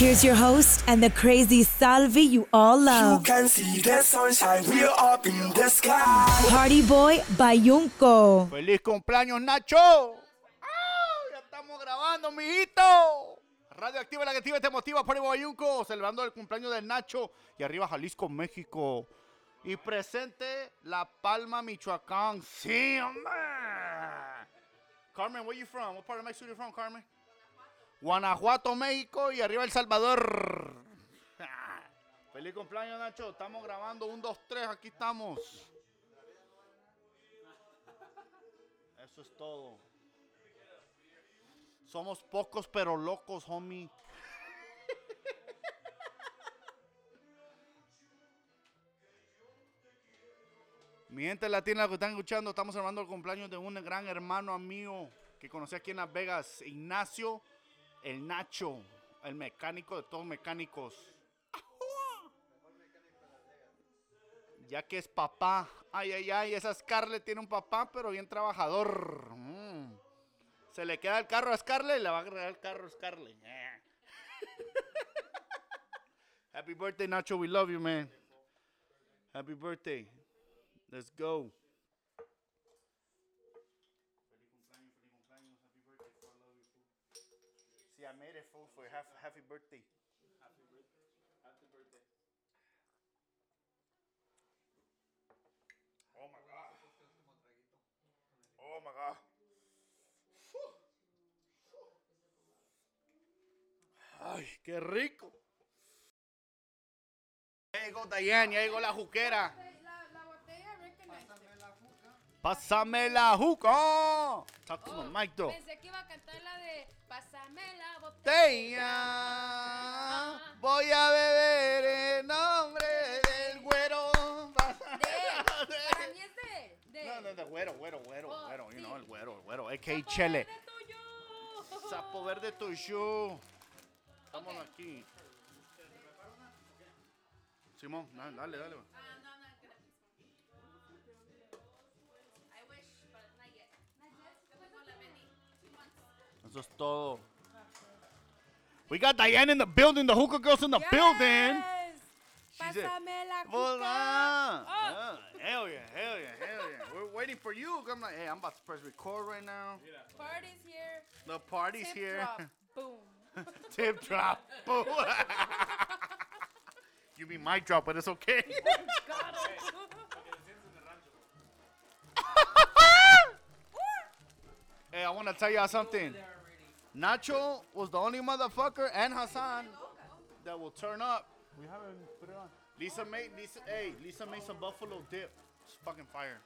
Here's your host and the crazy Salvi you all You love. can see the sunshine, we're up in the sky. Party Boy Bayunco. ¡Feliz cumpleaños, Nacho! ¡Ah! ¡Ya estamos grabando, mijito! Radio Activa, la que activa te motiva, Pony Bayunco, celebrando el cumpleaños del Nacho. Y arriba Jalisco, México. Y presente La Palma, Michoacán. ¡Sí, hombre! Carmen, where you from? What part of Mexico you from, Carmen? Guanajuato, México. Y arriba El Salvador. ¡Feliz cumpleaños, Nacho! Estamos grabando. Un, dos, tres, aquí estamos. Eso es todo. Somos pocos pero locos, homie. Mi gente latina que están escuchando, estamos celebrando el cumpleaños de un gran hermano mío que conocí aquí en Las Vegas, Ignacio, el Nacho, el mecánico de todos mecánicos. Ya que es papá. Ay, ay, ay, esa Scarlett tiene un papá, pero bien trabajador. Mm. Se le queda el carro a Scarlett y le va a agregar el carro a Scarlett. Happy birthday, Nacho. We love you, man. Happy birthday. Let's go. See, I made it full for you. Happy, happy birthday. Oh my god. Oh my god. Ay, qué rico. Ya llegó Dayan, ya llegó la juquera. Pásame la juca. Talk to the mic though. Pensé que iba a cantar la de Pásame la botella. Voy a beber en nombre del güero. De, para mí es de. No, no, de güero, güero, güero, Oh, güero, you know, el güero, el güero. Sapo Chele. verde tuyo. Sapo verde tuyo. Ok. aquí. Simón, dale, dale, Eso es todo. We got Diane in the building, the hookah girls in the building. She said, Pásame la ah, Oh. ah, hell yeah, hell yeah, hell yeah. We're waiting for you. I'm like, hey, I'm about to press record right now. Party's here. The party's Tip here. drop. Boom. Tip drop. Boom. you mean my drop, but it's okay. Hey, I want to tell y'all something. Nacho was the only motherfucker and Hassan that will turn up. We haven't put it on. Lisa made Lisa. Hey, Lisa made some buffalo dip. It's fucking fire.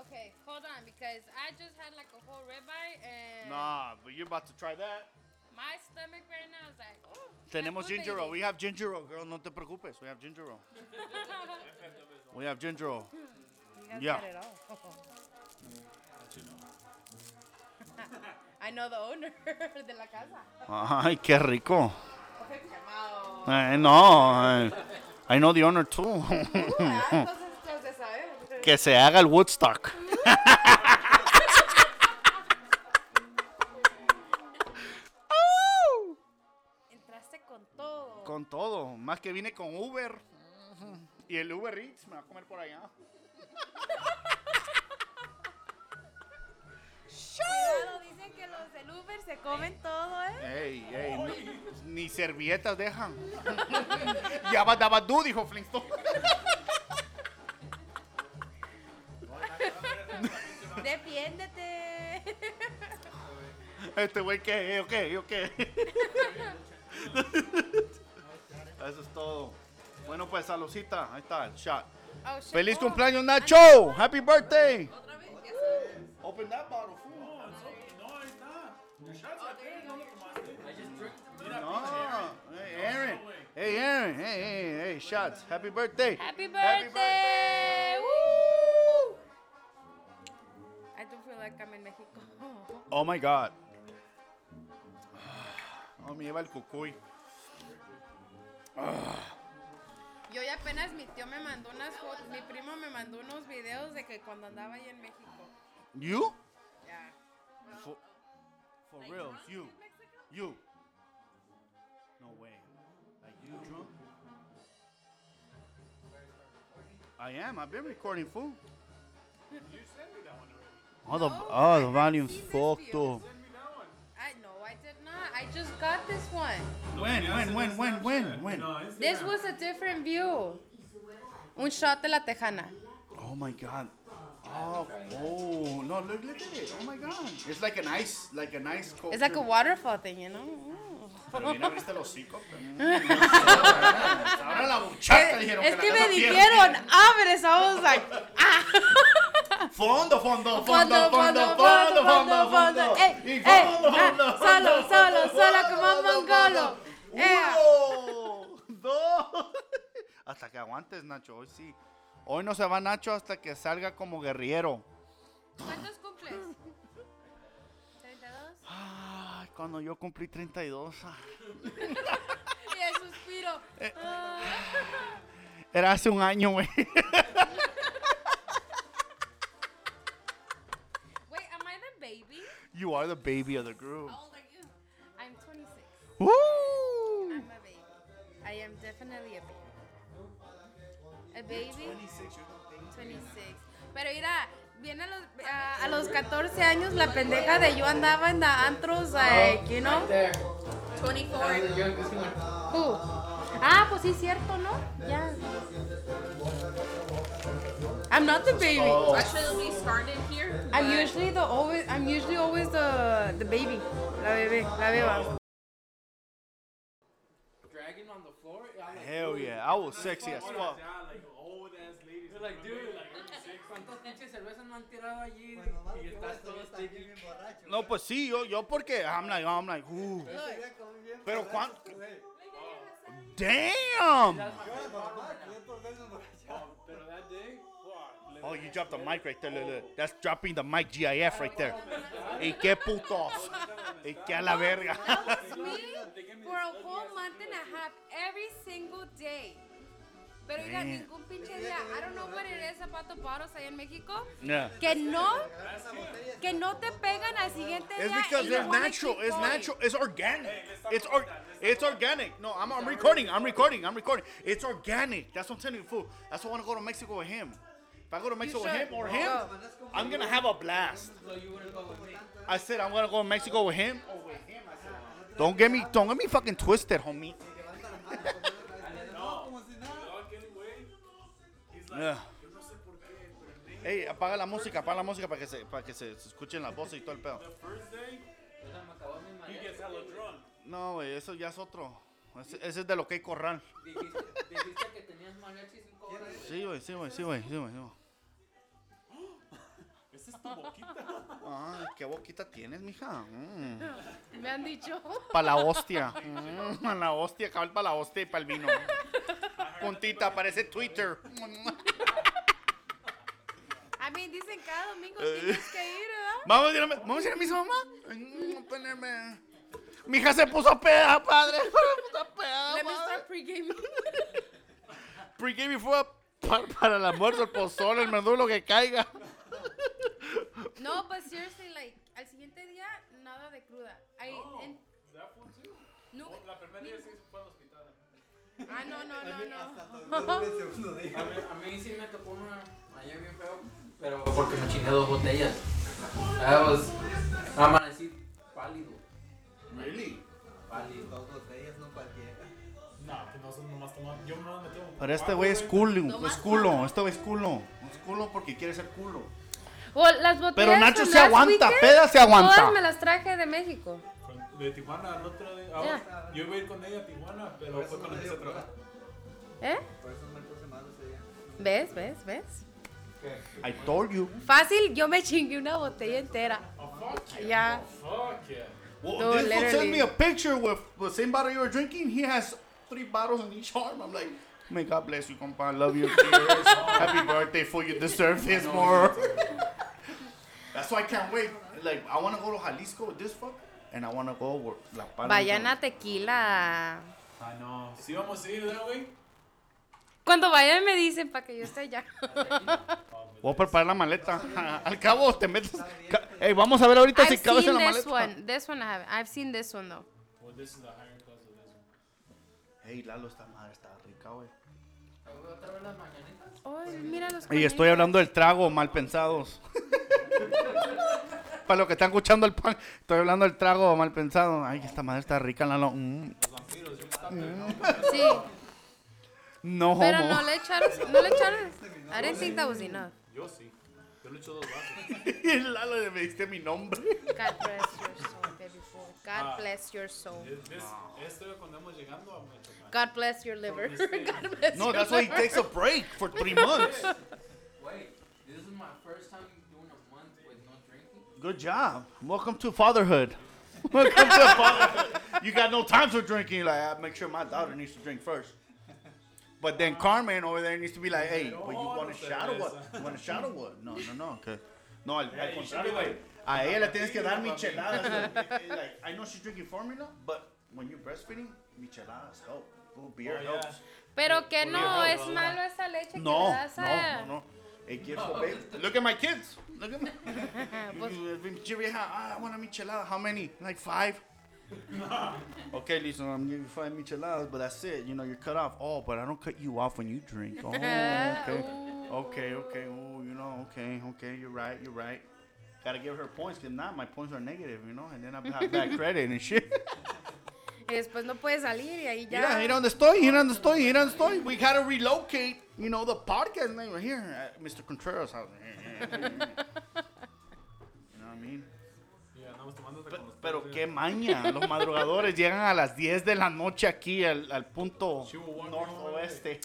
Okay, hold on, because I just had like a whole ribeye and Nah, but you're about to try that. my stomach right now is like, oh. Tenemos food ginger ale. baby. We have ginger ale, girl. No te preocupes. We have ginger ale. we have ginger ale. Yeah. I know the owner de la casa. Ay, qué rico. I know. I, I know the owner too. Entonces, entonces, ¿sabes? que se haga el Woodstock. Entraste con todo. Con todo. Más que vine con Uber. Y el Uber Eats me va a comer por allá. Cuidado, que los del Uber se comen todo, ¿eh? Ey, ey, no- ni servilletas dejan. ya daba du, dijo Flintstone. Defiéndete. Este güey, ¿qué? ¿Ok? ¿Ok? Eso es todo. Bueno, pues, saludcita. Ahí está, el shot. Oh, shit. ¡Feliz Oh, cumpleaños, Nacho! ¡Happy birthday! Open that bottle, fool. No. Hey, Aaron. Hey, Aaron. Hey, hey, hey, shots. Happy birthday. Happy Happy birthday. Woo! I do feel like I'm in Mexico. Oh my God. Oh, me lleva el cucuy. Yo ya apenas mi tío me mandó unas fotos, mi primo me mandó unos videos de que cuando andaba ahí en México. You? Ya. For like real, you. You. No way. Like you drunk? I am. I've been recording, fool. You sent me that one already. Oh, the, oh, oh the volume's fucked up. I no, I did not. I just got this one. When, when, when, when, when, when? This was a different view. Un shot de la tejana. Oh my god. Oh, oh, no, look, look at it. Oh my god. It's like an ice, like an ice cold. It's like a waterfall thing, you know. Mm. Pero bien abriste el hocico. Ahora la buchaca dijeron Es que me dijeron, abre, so I was like, ah. Fondo, fondo, fondo, Fondo, fondo, fondo, fondo, fondo. Ey, solo, solo, solo como mongolo. Uno, dos. Hasta que aguantes, Nacho. Hoy sí. Hoy no se va Nacho hasta que salga como guerrillero. ¿Cuántos cumples? ¿32? Ay, cuando yo cumplí 32. ah. Y el suspiro. Eh. Era hace un año, güey. Wait, am I the baby? You are the baby of the group. How old are you? I'm 26. Woo! I'm a baby. I am definitely a baby. A baby? 26. Pero mira, viene a los, a, a los 14 años la pendeja de yo andaba en the antros, like, you know? 24. Who? Ah, pues sí, cierto, ¿no? Ya. I'm not the baby. Actually, we started here. I'm usually the always. I'm usually always the the baby. La bebé, la beba. dragging on the floor. Hell yeah, I was sexy as fuck. like old ass ladies. You're like, dude, like, ¿cuántas pinches cervezas no han tirado allí? Y estás todo sticky. No, pues sí, yo, yo porque I'm like, I'm like, ooh. Pero cuán. Damn! Pero that day, fuck. Oh, you dropped the mic right there. Look, look. That's dropping the mic GIF right there. ¿Y qué putos? ¿Y qué a la verga? That was me for a whole month and a half, every single day. Pero mira, ningún pinche día. I don't know what it is about the bottles allá en México. Yeah. Que no, que no te pegan al siguiente It's día. because they're natural. keep It's natural. It's organic. It's or, it's organic. No, I'm, I'm recording. I'm recording. I'm recording. It's organic. That's what I'm telling you, fool. That's why I want to go to Mexico with him. If I go to Mexico with him or him, Go. I'm gonna have a blast. So you wouldn't go with me. I said I'm gonna go to Mexico with him. or with him, Don't get me, don't get me fucking twisted, homie. Yeah. Ey, apaga la música, apaga la música para que se, para que se, se escuchen las voces y todo el pedo. No, güey, eso ya es otro. Ese, ese es de lo que hay corral. Dijiste, dijiste que tenías mariachi cinco horas. Sí, güey, sí, güey, sí, güey, sí, güey. sí, güey. Ay, qué boquita tienes, mija. Mm. Me han dicho. Para la hostia. Mm, para la hostia, cabal para la hostia y para el vino. Puntita, parece Twitter. A mí dicen cada domingo tienes que ir, ¿verdad? Vamos a ir a, vamos a, ir a misa, mamá. Mm, ponerme. Mi hija se puso peda, padre. Se puso peda, Let me start pre-gaming. Pre-game fue para, para el almuerzo, el pozole, el menú, lo que caiga. No, but seriously, like, al siguiente día, nada de cruda. I, en, no, La primera día sí fue al hospital. ah, no, no, no, no. A mí, a mí sí me tocó una ayer bien feo, pero porque me chingué dos botellas. I was, amanecí pálido, Really? pálido. No, que no son nomás tomar. Yo no me tomo. Pero este güey es culo, es culo, este güey es culo. Es culo porque quiere ser culo. Well, las botellas Pero Nacho se aguanta, weekend, peda se aguanta. Todas me las traje de México. De Tijuana, el otro día. ah. Yo iba a ir con ella a Tijuana, pero fue cuando empecé a trabajar. ¿Eh? ¿Ves? ¿Ves? ¿Ves? I told you. Fácil, yo me chingué una botella entera. Ya. Fuck yeah. Well, No, this fool sent literally. me a picture with the same bottle you were drinking. He has three bottles in each arm. I'm like, may God bless you, compa. I love you. Happy birthday, fool. You deserve this more. That's why I can't wait. Like, I want to go to Jalisco with this fuck. And I want to go with La Palma. Vayan a tequila. Ah, no. Sí, vamos a ir, ¿verdad, güey? Cuando vayan me dicen para que yo esté allá. Voy a preparar la maleta. Al cabo, te metes. Hey, vamos a ver ahorita si I've cabes en seen la this maleta. one. This one I haven't. I've seen this one though. Well, this is the higher class of this one. Hey, Lalo, esta madre está rica, güey. ¿Otra vez las mañanitas? Ay, mira los Y estoy hablando del trago, mal pensados. Para los que están escuchando el pan, estoy hablando del trago mal pensado. Ay, esta madre está rica, Lalo. Mm. Sí, No, pero homo. no le echaron, no le echaron. I didn't think that was enough. Yo sí. Yo le echo dos vasos. Lalo, me diste mi nombre. God bless your soul, baby boy. God Ah. bless your soul. Es- ¿Ves? Esto era cuando vamos llegando a más. God bless your liver. God bless No, your that's why he liver. takes a break for three months. Wait, this is my first time doing a month with no drinking. Good job. Welcome to fatherhood. Welcome to fatherhood. You got no time for drinking. Like, I make sure my daughter needs to drink first. But then Carmen over there needs to be like, hey, but you want a shot or what? You want a shot or what? No, no, no. Okay. No, al, al contrario, güey. A ella le tienes que dar micheladas. Eh, eh, like, I know she's drinking formula, but when you're breastfeeding, micheladas help. Ooh, beer Oh, yeah. Pero que no, no, es no, malo esa leche que No, le das no, a... no, no. It gives the baby. Look at my kids. Look at me. Pues- You- pinche vieja, ah, I want a michelada. How many? Like five? okay, listen, I'm giving you five micheladas, but that's it. You know, you're cut off. Oh, but I don't cut you off when you drink. Oh, okay. Okay, okay. Oh, you know, okay, okay. You're right, you're right. Gotta give her points, because not my points are negative, you know, and then I have bad credit and shit. Y después no puede salir y ahí ya. Yeah, mira dónde estoy, mira dónde estoy, mira dónde estoy. We gotta relocate, you know, the podcast name right here at Mr. Contreras house. you know what I mean? Pero qué maña, los madrugadores llegan a las 10 de la noche aquí al, al punto noroeste.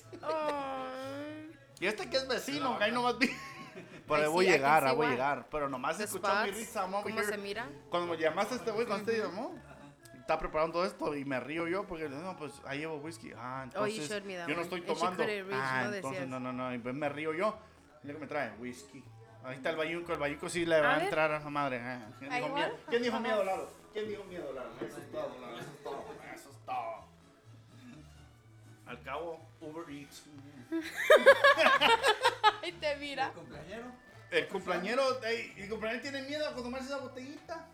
Y este que es vecino, que ahí nomás vi. Pero ahí voy a llegar, ahí voy a llegar. Pero nomás escuchó mi risa, ¿Cómo here. se mira? Cuando me llamaste a este güey, cuando te llamó, está preparando esto y me río yo porque no, pues ahí llevo whisky. Ah, entonces yo no estoy tomando. reach, Ah, no entonces decías. no, no, no. Y pues me río yo. Mira que me trae whisky. Ahí está el bayunco, el bayunco sí le va a, entrar a esa madre. ah. ¿Quién, dijo miedo? ¿Quién dijo miedo, Lalo? ¿Quién dijo miedo, Lalo? Eso es todo, Lalo. Eso es todo. Eso es todo. Al cabo, Uber Eats. Ay, te mira. El cumpleañero, ey, el cumpleañero tiene miedo a tomarse esa botellita.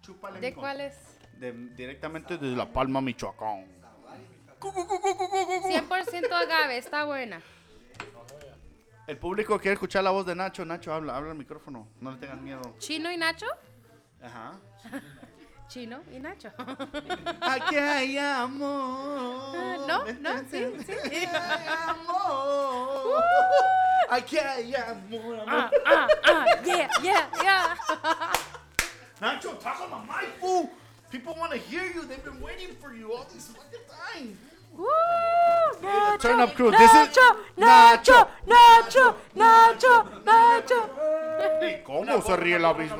Chúpale. ¿De cuál es? De- directamente desde La Palma, Michoacán. 100% agave, está buena. El público quiere escuchar la voz de Nacho. Nacho, habla, habla al micrófono. No le tengas miedo. ¿Chino y Nacho? Ajá. Chino y Nacho. Aquí hay amor. ¿No? ¿No? Sí, sí. amor. Aquí hay amor. Ah, ah, ah, yeah, yeah, yeah. Nacho, talk on the mic, fool. People want to hear you. They've been waiting for you all this fucking time. Woo, Nacho, Turn up crew. This is Nacho, Nacho, Nacho, Nacho. ¿Y cómo se ríe la misma?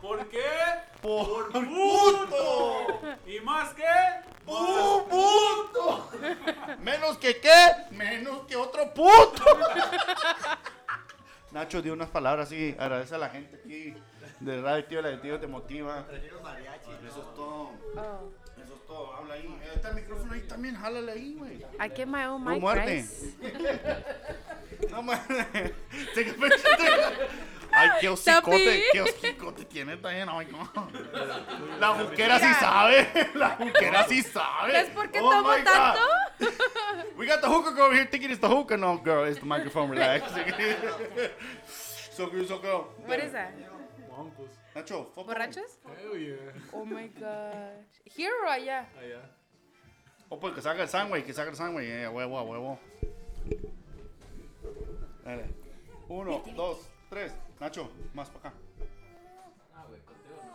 ¿Por qué? ¡Por puto! ¿Y más que? ¡Un puto! ¿Menos que qué? Menos que otro puto. Nacho dio unas palabras así, agradece a la gente aquí de Radio Activa, la Activa te motiva. Eso es todo. Eso es todo, habla ahí. Está el micrófono ahí también, jálale ahí, güey. I get my own No mic, muerde. guys. No mames. Ay, qué hocicote, qué hocicote tiene también. Ay, no. La juquera sí sabe. La juquera sí sabe. ¿Ves por qué Oh tomo God. tanto? We got the hookah girl over here thinking it's the hookah. No, girl, it's the microphone. Relax. so good, so good. What is that? Moncos. Nacho, fuck ¿Borrachos? Hell yeah. Oh my gosh. Here o allá? Allá. Oh, pues que saca el sándwich, que saca el sándwich. Eh, huevo, a huevo. Dale. Uno, dos, tres. Nacho, más para acá. Ah, güey, contigo no.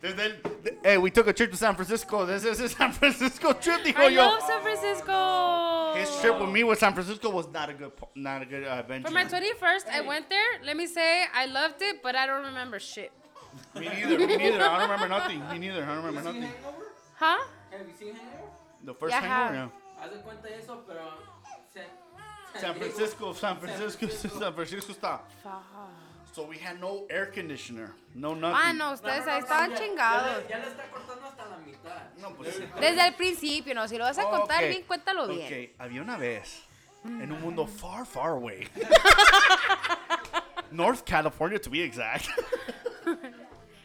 Desde el, de- hey, we took a trip to San Francisco. This is a San Francisco trip, dijo I yo. love San Francisco. His trip with me with San Francisco was not a good, not a good uh, adventure. For my 21st, I went there. Let me say, I loved it, but I don't remember shit. Me neither. Me neither. I don't remember nothing. Me neither. I don't remember ¿Seen nothing. Hangover? Huh? Have you seen Hangover? The first Yeah, hangover, yeah. Haz de cuenta eso, pero... San, Francisco, San Francisco, San Francisco está. So we had no air conditioner, no nothing. Ah, no, ustedes ahí estaban chingados. Ya, le- está cortando hasta la mitad. No, pues. Desde el principio, no. Si lo vas a contar Ok, bien, cuéntalo bien. Ok, había una vez en un mundo far, far away. North California, to be exact.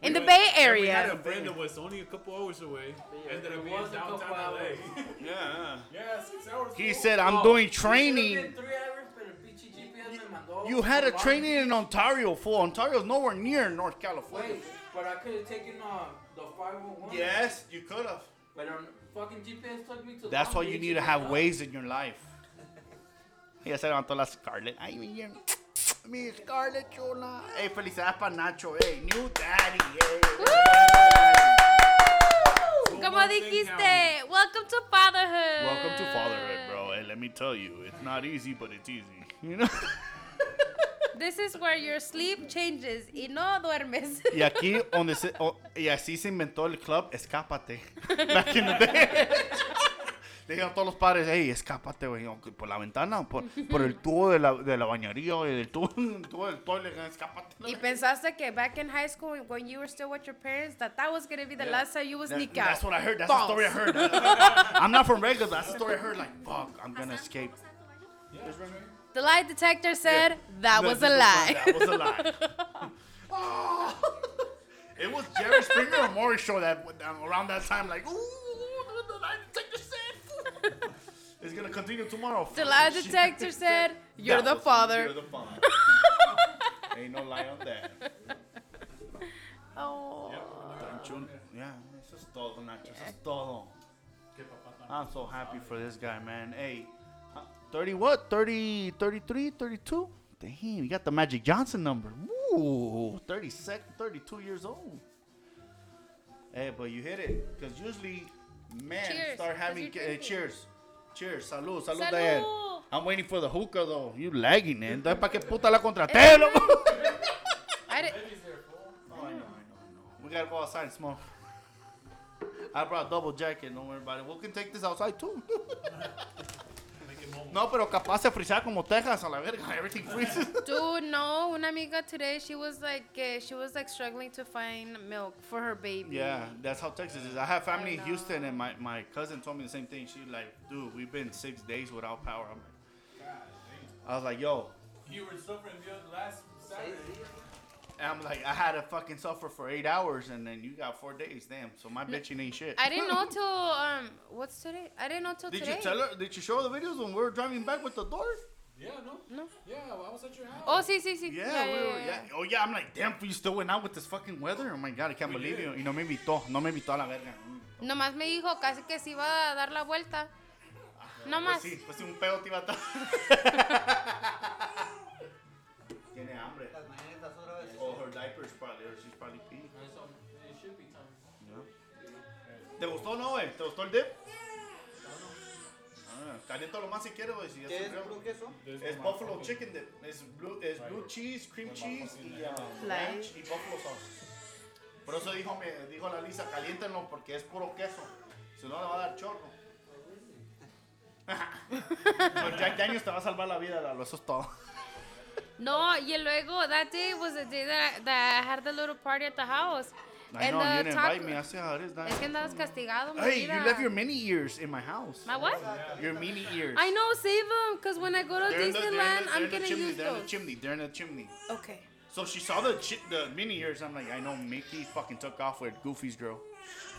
In the Bay Area. We had a Area. friend that was only a couple hours away. Ended up it being was a downtown LA. Yeah. yeah, six hours. He bro. said, I'm Oh, doing training. been three hours, pero el pinche GPS me mandó You had a training in Beach. Ontario, fool. Ontario's nowhere near North California. Wait, but I could have taken uh, the 501. Yes, you could have. But um, fucking GPS took me to That's why you need to have Waze in your life. Ya se levantó la Scarlett. Ay, mi, mi Scarlett chula. Hey, felicidades para Nacho. Hey, new daddy. Hey. Como dijiste, welcome to fatherhood. Welcome to fatherhood, bro. Hey, let me tell you, it's not easy, but it's easy. You know? This is where your sleep changes y no duermes. Y aquí, donde se, y así se inventó el club Escápate. Back in the day. Le dijeron a todos los padres, hey, escápate, güey. Por la ventana, por, por el tubo de la, de la bañería, güey. El tubo, el tubo del toilet, escápate. y pensaste que back in high school, when you were still with your parents, that that was going to be the last time you would That- sneak out. that's what I heard. That's False. the story I heard. I'm not from Vegas, but that's the story I heard. Like, fuck, I'm gonna escape. The lie detector said that was a lie. That was a lie. Oh. It was Jerry Springer or Maury show that around that time. Like, ooh, the lie detector said. It's gonna continue tomorrow. The lie detector said, You're the father. You're the father. Ain't no lie on that. Oh. Yeah, eso es todo, Nacho. Eso es todo. I'm so happy for this guy, man. Hey, uh, 30 what? 30, 33, 32? Damn, you got the Magic Johnson number. Ooh, 30 sec, 32 years old. Hey, but you hit it. Because usually men Cheers, start having. Uh, cheers. Cheers. Salud. Salud, Salud. I'm waiting for the hookah, though. You lagging, man. Entonces, ¿para qué puta la contraté, eh. loco? I did, Oh, I know, I know, I know. We gotta go outside and smoke. I brought double jacket, don't worry about it. We can take this outside too. no, pero capaz se frisea como Texas a la verga. Everything freezes. dude, no. Una amiga today, she was like, eh, she was like struggling to find milk for her baby. yeah, that's how Texas is. I have family in Houston, and my, my cousin told me the same thing. She like, dude, we've been six days without power. I'm like, I was like, yo, You were suffering the last Saturday. And I'm like, I had to fucking suffer for eight hours, and then you got four days. Damn, so my bitching ain't shit. I didn't know till um what's today? I didn't know till Did today. you tell her? Did you show her the videos when we were driving back with the door? Yeah, no? No. Yeah, well, I was at your house. Oh, sí, sí, sí. Yeah, we were, yeah. Oh yeah, I'm like, damn, you still went out with this fucking weather. Oh my god, I can't We believe did. you. Y no me invitó, no me invitó a la verga. Nomás me dijo casi que se iba a dar la vuelta. Nomás. Pues sí, pues sí, un pedo te iba a probably, or she's probably peeing. Eso, it should be time. ¿Te gustó o no, güey? ¿Te gustó el dip? Ah, calienta lo más si quieres, güey. Si ya ¿Qué es enfrió. puro queso? Es buffalo chicken dip. Es blue, es blue cheese, cream cheese y Like- ranch y buffalo sauce. Por eso dijo, me, dijo la Lisa, caliéntenlo porque es puro queso. Si no, le va a dar chorro. Pero Jack Daniels te va a salvar la vida, Lalo. Eso es todo. No, y luego that day was the day that I, that I had the little party at the house. I And know, the you didn't taco- invite me. I see how it is. Es que andabas castigado, mi Hey, you left your mini ears in my house. My what? Your mini ears. I know, save them, because when I go to They're in the, they're in the, Disneyland, they're I'm in the gonna chimney. use They're in the those. chimney. They're in the chimney. Okay. So she saw the chi- the mini ears. I'm like, I know Mickey fucking took off with Goofy's girl.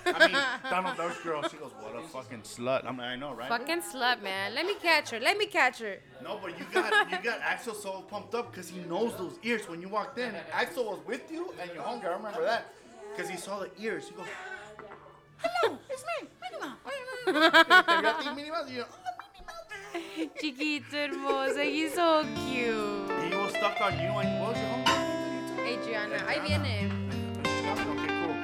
I mean, Donald Duck's girl. She goes, what a fucking slut. I'm like, I know, right? Fucking slut, man. Let me catch her. Let me catch her. No, but you got you got Axel so pumped up because he knows those ears. When you walked in, Axel was with you and your homegirl. I remember that because he saw the ears. He goes, "Hello, it's me, Minnie Mouse." Te vio a Minnie Mouse, y yo, "Oh, Chiquito hermoso. He's so cute. He was stuck on you and what was your homegirl? Adriana. Ahí viene.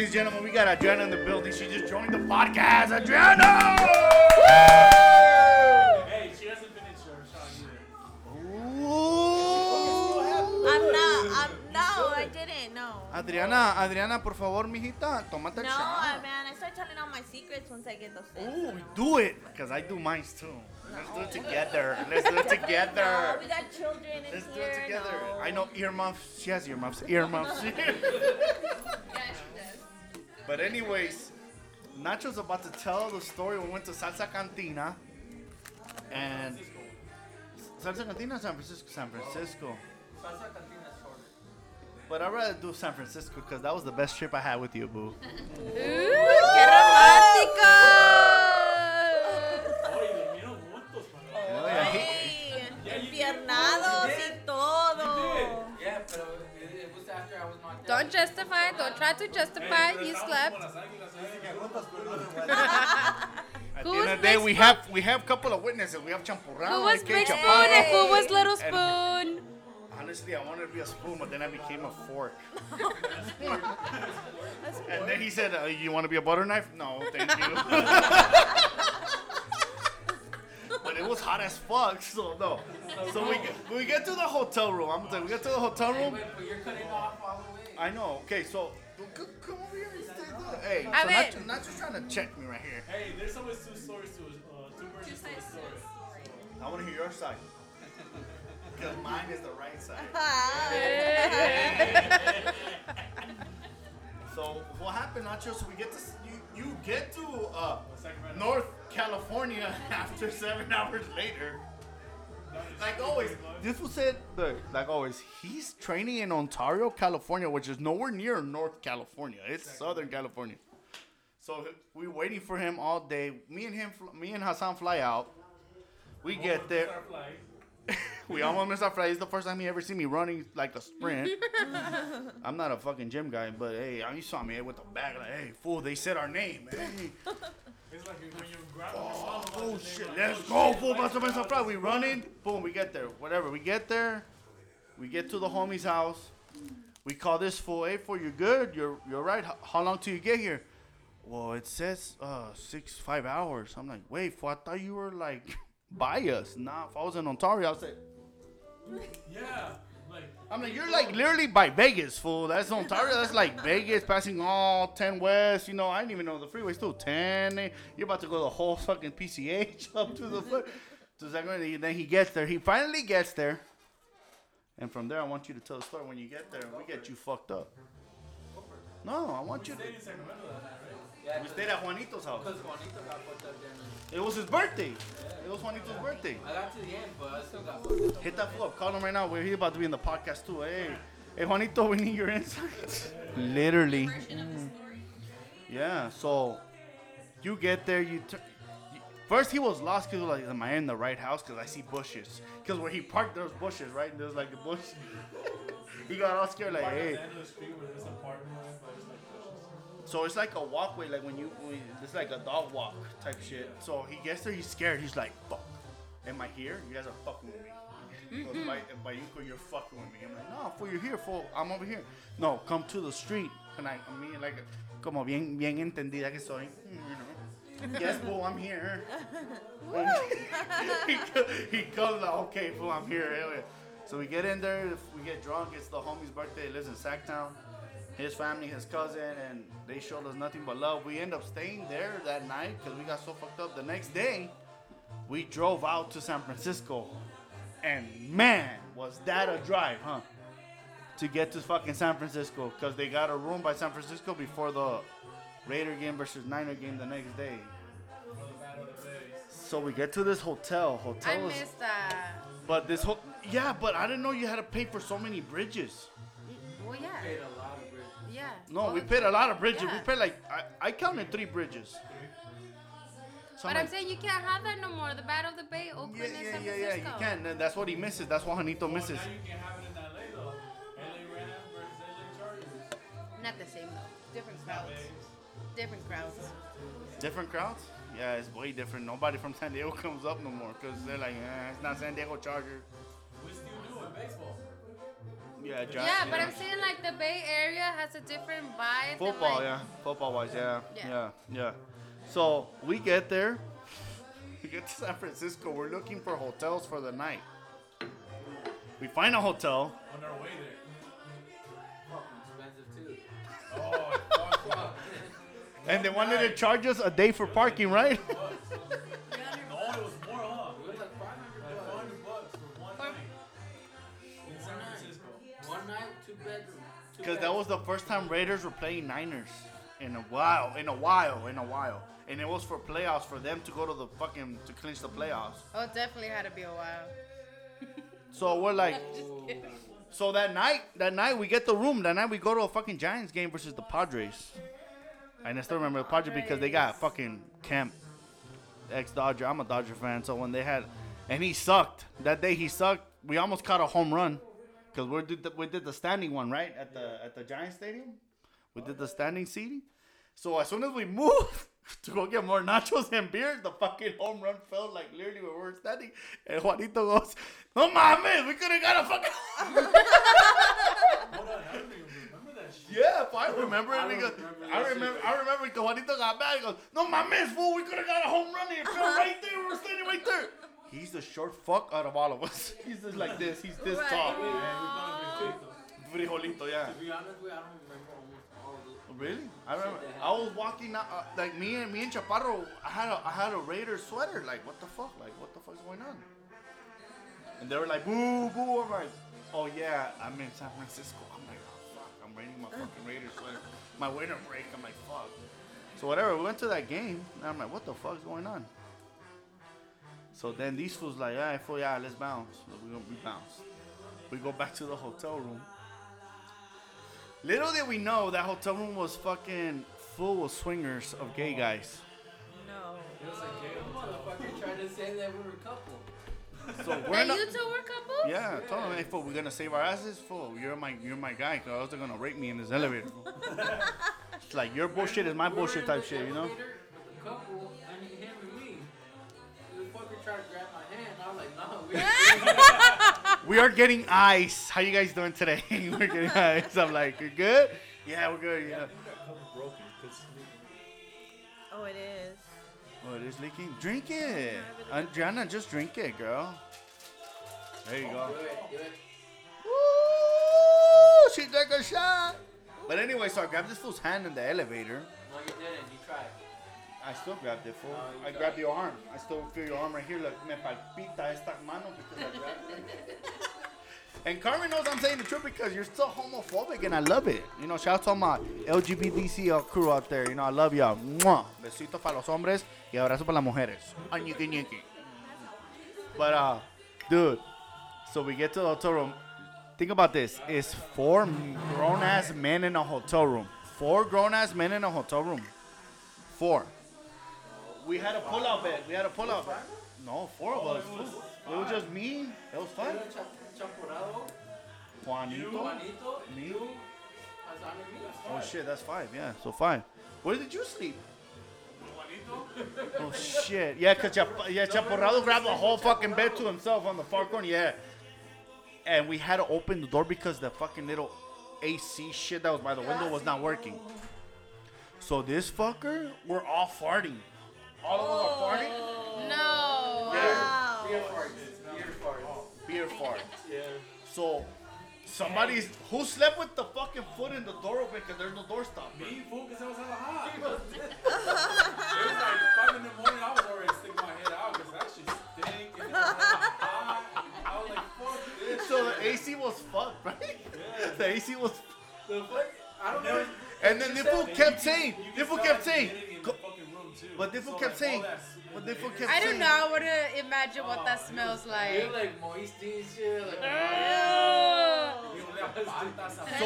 Ladies and gentlemen, we got Adriana in the building. She just joined the podcast. Adriana! Hey, she hasn't finished her shot either. Ooh. I'm not. I'm no. I didn't. No. Adriana, Adriana, por favor, mijita, tómate el No, shot. man. I start telling all my secrets once I get those things. Ooh, do it, because I do mine too. Let's do it together. Let's do it No, together. we got children in Let's do it together. No. I know earmuffs. She has earmuffs. Earmuffs. but anyways, Nacho's about to tell the story. We went to Salsa Cantina, and Salsa Cantina, San Francisco, San Francisco. Salsa cantina is. But I'd rather do San Francisco because that was the best trip I had with you, boo. ¡Qué romántico! Don't try to justify. You slept. Como las águilas, ¿eh? At Who the end was of the day, we have we have a couple of witnesses. We have Champurrado, Who was AK Big Spoon Chaparro. and who was Little Spoon? Honestly, I wanted to be a spoon, but then I became a fork. and then he said, uh, "You want to be a butter knife?" No, thank you. but it was hot as fuck, so no. So we get, we get to the hotel room. I'm gonna tell you, we get to the hotel room. Wait, but you're cutting off all the way. I know. Okay, so c- come over here and stay there. Hey, A so ver. Nacho, Nacho's trying to check me right here. Hey, there's always two stories to a, uh, two versions to a story. I want to hear your side. Because mine is the right side. So what happened, Nacho? So we get to you, you get to uh, North California after seven hours later. Like always, this was said. Look, like always, he's training in Ontario, California, which is nowhere near North California. It's Southern California. So we're waiting for him all day. Me and him, me and Hassan fly out. We get there. We almost missed our flight. It's the first time he ever seen me running like a sprint. I'm not a fucking gym guy, but hey, you saw me with the bag. Like, hey, fool, they said our name. Hey, It's like when you grab them and swallow oh shit, let's go, the fool. street. Must have been some fly. We running. Boom, we get there. Whatever. We get there. We get to the homie's house. We call this fool. Hey, fool, you're good. You're you're right. How, how long till you get here? Well, it says uh six five hours. I'm like, wait, fool. I thought you were like by us. Nah, if I was in Ontario, I'd say. Yeah. Like, I'm like, you're like literally by Vegas, fool. That's Ontario. That's like Vegas, passing all 10 West. You know, I didn't even know the freeway's still 10. You're about to go the whole fucking PCH up to the foot. So it's then he gets there. He finally gets there. And from there, I want you to tell the story. When you get there, we get you fucked up. No, I want you to. stayed in Sacramento that night, right? Yeah, We stayed at Juanito's house. because Juanito got fucked up then. It was his birthday. It was Juanito's birthday. I got to the end, but I still got fucked up. Hit that fool up. Call him right now. We're here about to be in the podcast too. Hey, hey, Juanito, we need your insights. Literally. Mm-hmm. Yeah. So you get there. You tur- you- first he was lost because like, am I in the right house? Because I see bushes. Because where he parked, there was bushes, right? And there was like a bush. he got all scared, like, hey. So it's like a walkway, like when you, when, it's like a dog walk type shit. So he gets there, he's scared. He's like, fuck. Am I here? You guys are fucking with me. Goes, by, by Yuko, you're fucking with me. I'm like, no, fool, you're here, fool. I'm over here. No, come to the street. And I, I mean, like, como bien, bien entendida que soy. You know. yes, fool, I'm here. he, he comes like, okay, fool, I'm here. So we get in there, we get drunk. It's the homie's birthday. He lives in Sactown. His family, his cousin, and they showed us nothing but love. We end up staying there that night because we got so fucked up. The next day, we drove out to San Francisco. And man, was that a drive, huh? To get to fucking San Francisco because they got a room by San Francisco before the Raider game versus Niner game the next day. So we get to this hotel. I Hotel is, missed that. but this whole yeah, but I didn't know you had to pay for so many bridges. Well, yeah. Yeah. No, All we the- paid a lot of bridges. We Yeah. paid like I, I counted three bridges. So But I'm I'm like, saying you can't have that no more. The Battle of the Bay, Oakland, yeah, and yeah, San yeah, Francisco. yeah, you can. And That's what he misses. That's what Juanito misses. Now you can have it in LA though. LA Rams versus LA Chargers. Not the same though. Different crowds. Different crowds. Different crowds? Yeah, it's way different. Nobody from San Diego comes up no more because they're like, eh, it's not San Diego Chargers. We still do in baseball. Yeah, Gi- Yeah, but I'm saying like the Bay Area has a different vibe. than, Football, like, yeah. Football wise, yeah. yeah. Yeah. Yeah, So we get there. We get to San Francisco. We're looking for hotels for the night. We find a hotel. On our way there. Fucking expensive too. Oh, fuck, fuck. And they wanted to charge us a day for parking, right? Because that was the first time Raiders were playing Niners in a while, in a while, in a while. And it was for playoffs for them to go to the fucking to clinch the playoffs. Oh, it definitely had to be a while. So we're like, so that night, that night we get the room. That night we go to a fucking Giants game versus the Padres. And I still remember the Padres because they got fucking Kemp, ex Dodger. I'm a Dodger fan, so when they had, and he sucked that day. He sucked. We almost caught a home run because we did the, we did the standing one right at the at the Giants stadium. We did the standing seating. So as soon as we moved to go get more nachos and beer, the fucking home run fell like literally where we were standing. And Juanito goes, "No mames, we could have got a fucking." Hold on, I don't remember that shit. Yeah, if I remember it. I Because remember I remember. I remember because Juanito got back. He goes, "No mames, fool, we could have got a home run here. It fell right there. We were standing right there." He's the short fuck out of all of us. He's just like this. He's this tall. Frijolito, yeah. To be honest, with I don't remember almost all of it. Really? I remember. I was walking out, uh, like me and me and Chaparro. I had a I had a Raider sweater. Like what the fuck? Like what the fuck's going on? And they were like boo boo. I'm like, oh yeah, I'm in San Francisco. I'm like, oh fuck, I'm wearing my fucking Raider sweater. My winter break. I'm like, fuck. So whatever. We went to that game. And I'm like, what the fuck's going on? So then these fools like, yeah, fool, yeah, let's bounce. So we we bounce. We go back to the hotel room. Little did we know that hotel room was fucking full of swingers of gay guys. No. It was a gay motherfucker tried to say that we were a couple. So we're That not. you two were couples? Yeah, I told him, hey, fool, we're gonna save our asses. Fool, you're my, you're my guy, cause else they're gonna rape me in this elevator. it's like your bullshit is my We were bullshit type the shit, you know? Tried to grab my hand. I was like, no, we we are getting ice. How you guys doing today? we're getting ice. I'm like, you're good? Yeah, we're good. Yeah. Oh, it is. Oh, it is leaking. Drink it, Adriana. Uh, just drink it, girl. There you oh, go. Do it, do it. Woo! She took a shot. But anyway, so I grabbed this fool's hand in the elevator. No, you didn't. You tried. I still grabbed it, fool. Oh, I grabbed your arm. I still feel your arm right here. Look, me palpita esta mano because I grabbed it. And Carmen knows I'm saying the truth because you're still homophobic and I love it. You know, shout out to my LGBTC crew out there. You know, I love y'all. Mwah. Besitos para los hombres y abrazo para las mujeres. But, uh, dude, so we get to the hotel room. Think about this. It's four grown ass men in a hotel room. Four grown ass men in a hotel room. Four. We had a pull out bed. We had a pull out bed. No, four of us. It was just me. It was fun. Juanito. Juanito, Me. you, Hassan, and me. Oh shit, that's five. Yeah, so five. Where did you sleep? Oh shit. Yeah, cause Chap- yeah, Chaporrado grabbed the whole fucking bed to himself on the far corner. Yeah. And we had to open the door because the fucking little AC shit that was by the window was not working. So this fucker, we're all farting. All of them are farting. Oh. No. Wow. Beer farts. Beer farts. Beer fart. Yeah. So somebody's who slept with the fucking foot in the door open because there's no door stop. Me, fool, because I was hella hot. it was like 5 in the morning. I was already sticking my head out because that shit stink. And it was hot. I was like, fuck this. So the AC was fucked, right? The AC was The fuck? I don't know. And then the fool kept saying, You the can fool kept that saying, too. but the fool So, kept like, saying, all that- but the fool kept I don't know. I wouldn't imagine what that smells like. You're like. like moisty and shit. Like, You know, that patas a-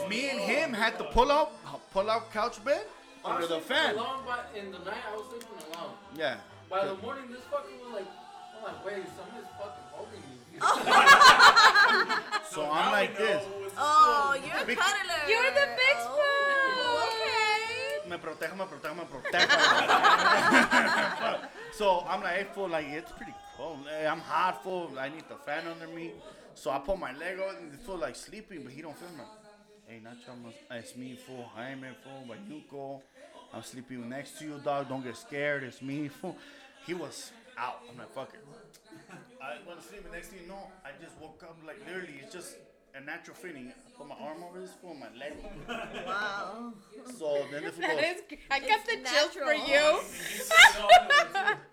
So me and him had to pull out, pull out couch bed under the sleeping fan. Alone, but in the night, I was sleeping alone. Yeah. By the morning, this fucking was like, I'm like, wait, somebody's fucking holding me. So I'm like this. Oh, you're a Big- cuddler. You're the big Oh, spoon. okay. Me protejo, me protejo, me protejo. so I'm like, hey, fool, like, it's pretty cold. I'm hot, fool. I need the fan under me. So I put my leg on and fool like sleeping, but he don't feel me. Hey, Nacho, it's me, fool. Jaime, fool. Bayunco. I'm sleeping next to you, dog. Don't get scared. It's me, fool. He was out. I'm like, fuck it. I went to sleep, and next thing you know, I just woke up like literally, it's just a natural feeling. I put my arm over his foot, my leg. Wow. So then the fool That goes, is, I got the It's chills for you.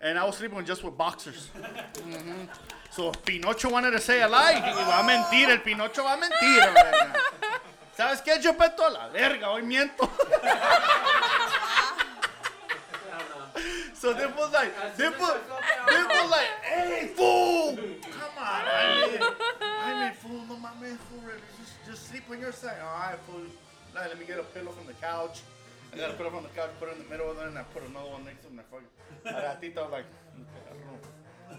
and I was sleeping just with boxers. Mhm. So Pinocho wanted to say a lie. Y va a mentir, el Pinocho va a mentir. verga. ¿Sabes qué, Chopeto? A la verga, hoy miento. so they was like, they was, they was like, hey, fool, come on, Jaime. Jaime, fool, no mames, fool, really, just, just sleep on your side. All right, fool. Like, let me get a pillow from the couch. I got a pillow from the couch, put it in the middle of it, and I put another one next to him. And I fucking, a ratito, I was like,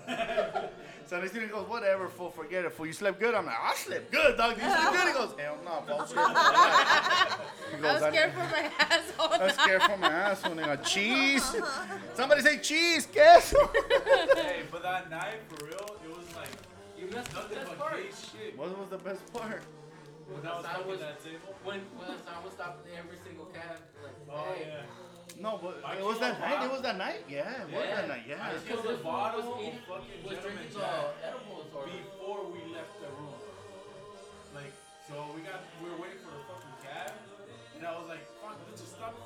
"Okay, so next thing he goes, whatever, fool, forget it, fool. You slept good? I'm like, I slept good, dog. You slept good? He goes, hell no, fool. I slept good." He I goes, was scared for my asshole. I was scared for my asshole. And they go, cheese. Somebody say cheese, queso. Hey, but that night, for real, it was like You missed the best part. shit. What was the best part? When I was Hassan fucking was, that table. when, when Hassan was stopping every single cab, like, Oh, hey. yeah. No, but I it was that night. It was that night. Yeah, it was that night. I Yeah. killed Because a bottle was of eating- fucking was drinking Jack the edibles or before we left the room. Like, so we got, we were waiting for the fucking cab, and I was like, fuck, let's just stop the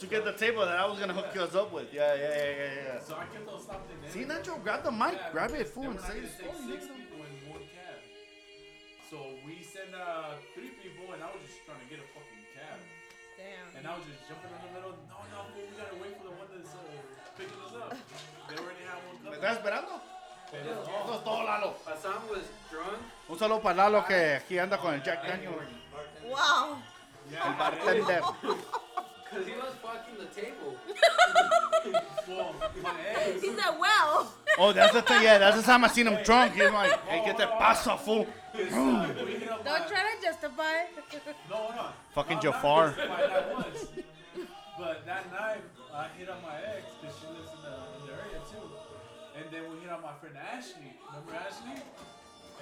To get the table that I was gonna hook us up with. Yeah, yeah, yeah, yeah, yeah. So I kept on stopping there. See, Nacho, grab the mic, grab it, fool, and say the story. 60 when one cab. So we sent uh, three people, and I was just trying to get a fucking cab. Damn. And I was just jumping in the middle. No, no, fool, we gotta wait for the one that's uh, picking us up. They already had one ¿Me coming. estás esperando? Pero, Eso es todo, Lalo. Hassan was drunk. Un saludo para Lalo que aquí anda con el Jack Daniel. Wow. El bartender. Because he was fucking the table. Fool, my ex. He said, well. Oh, that's the thing. Yeah, that's the time I seen him drunk. He's like, hey, get that pasa, fool. We Don't try to justify. No, no. Fucking I'm Jafar. Not that once. But that night, I hit up my ex because she lives in the, in the area too. And then we hit on my friend Ashley. Remember Ashley?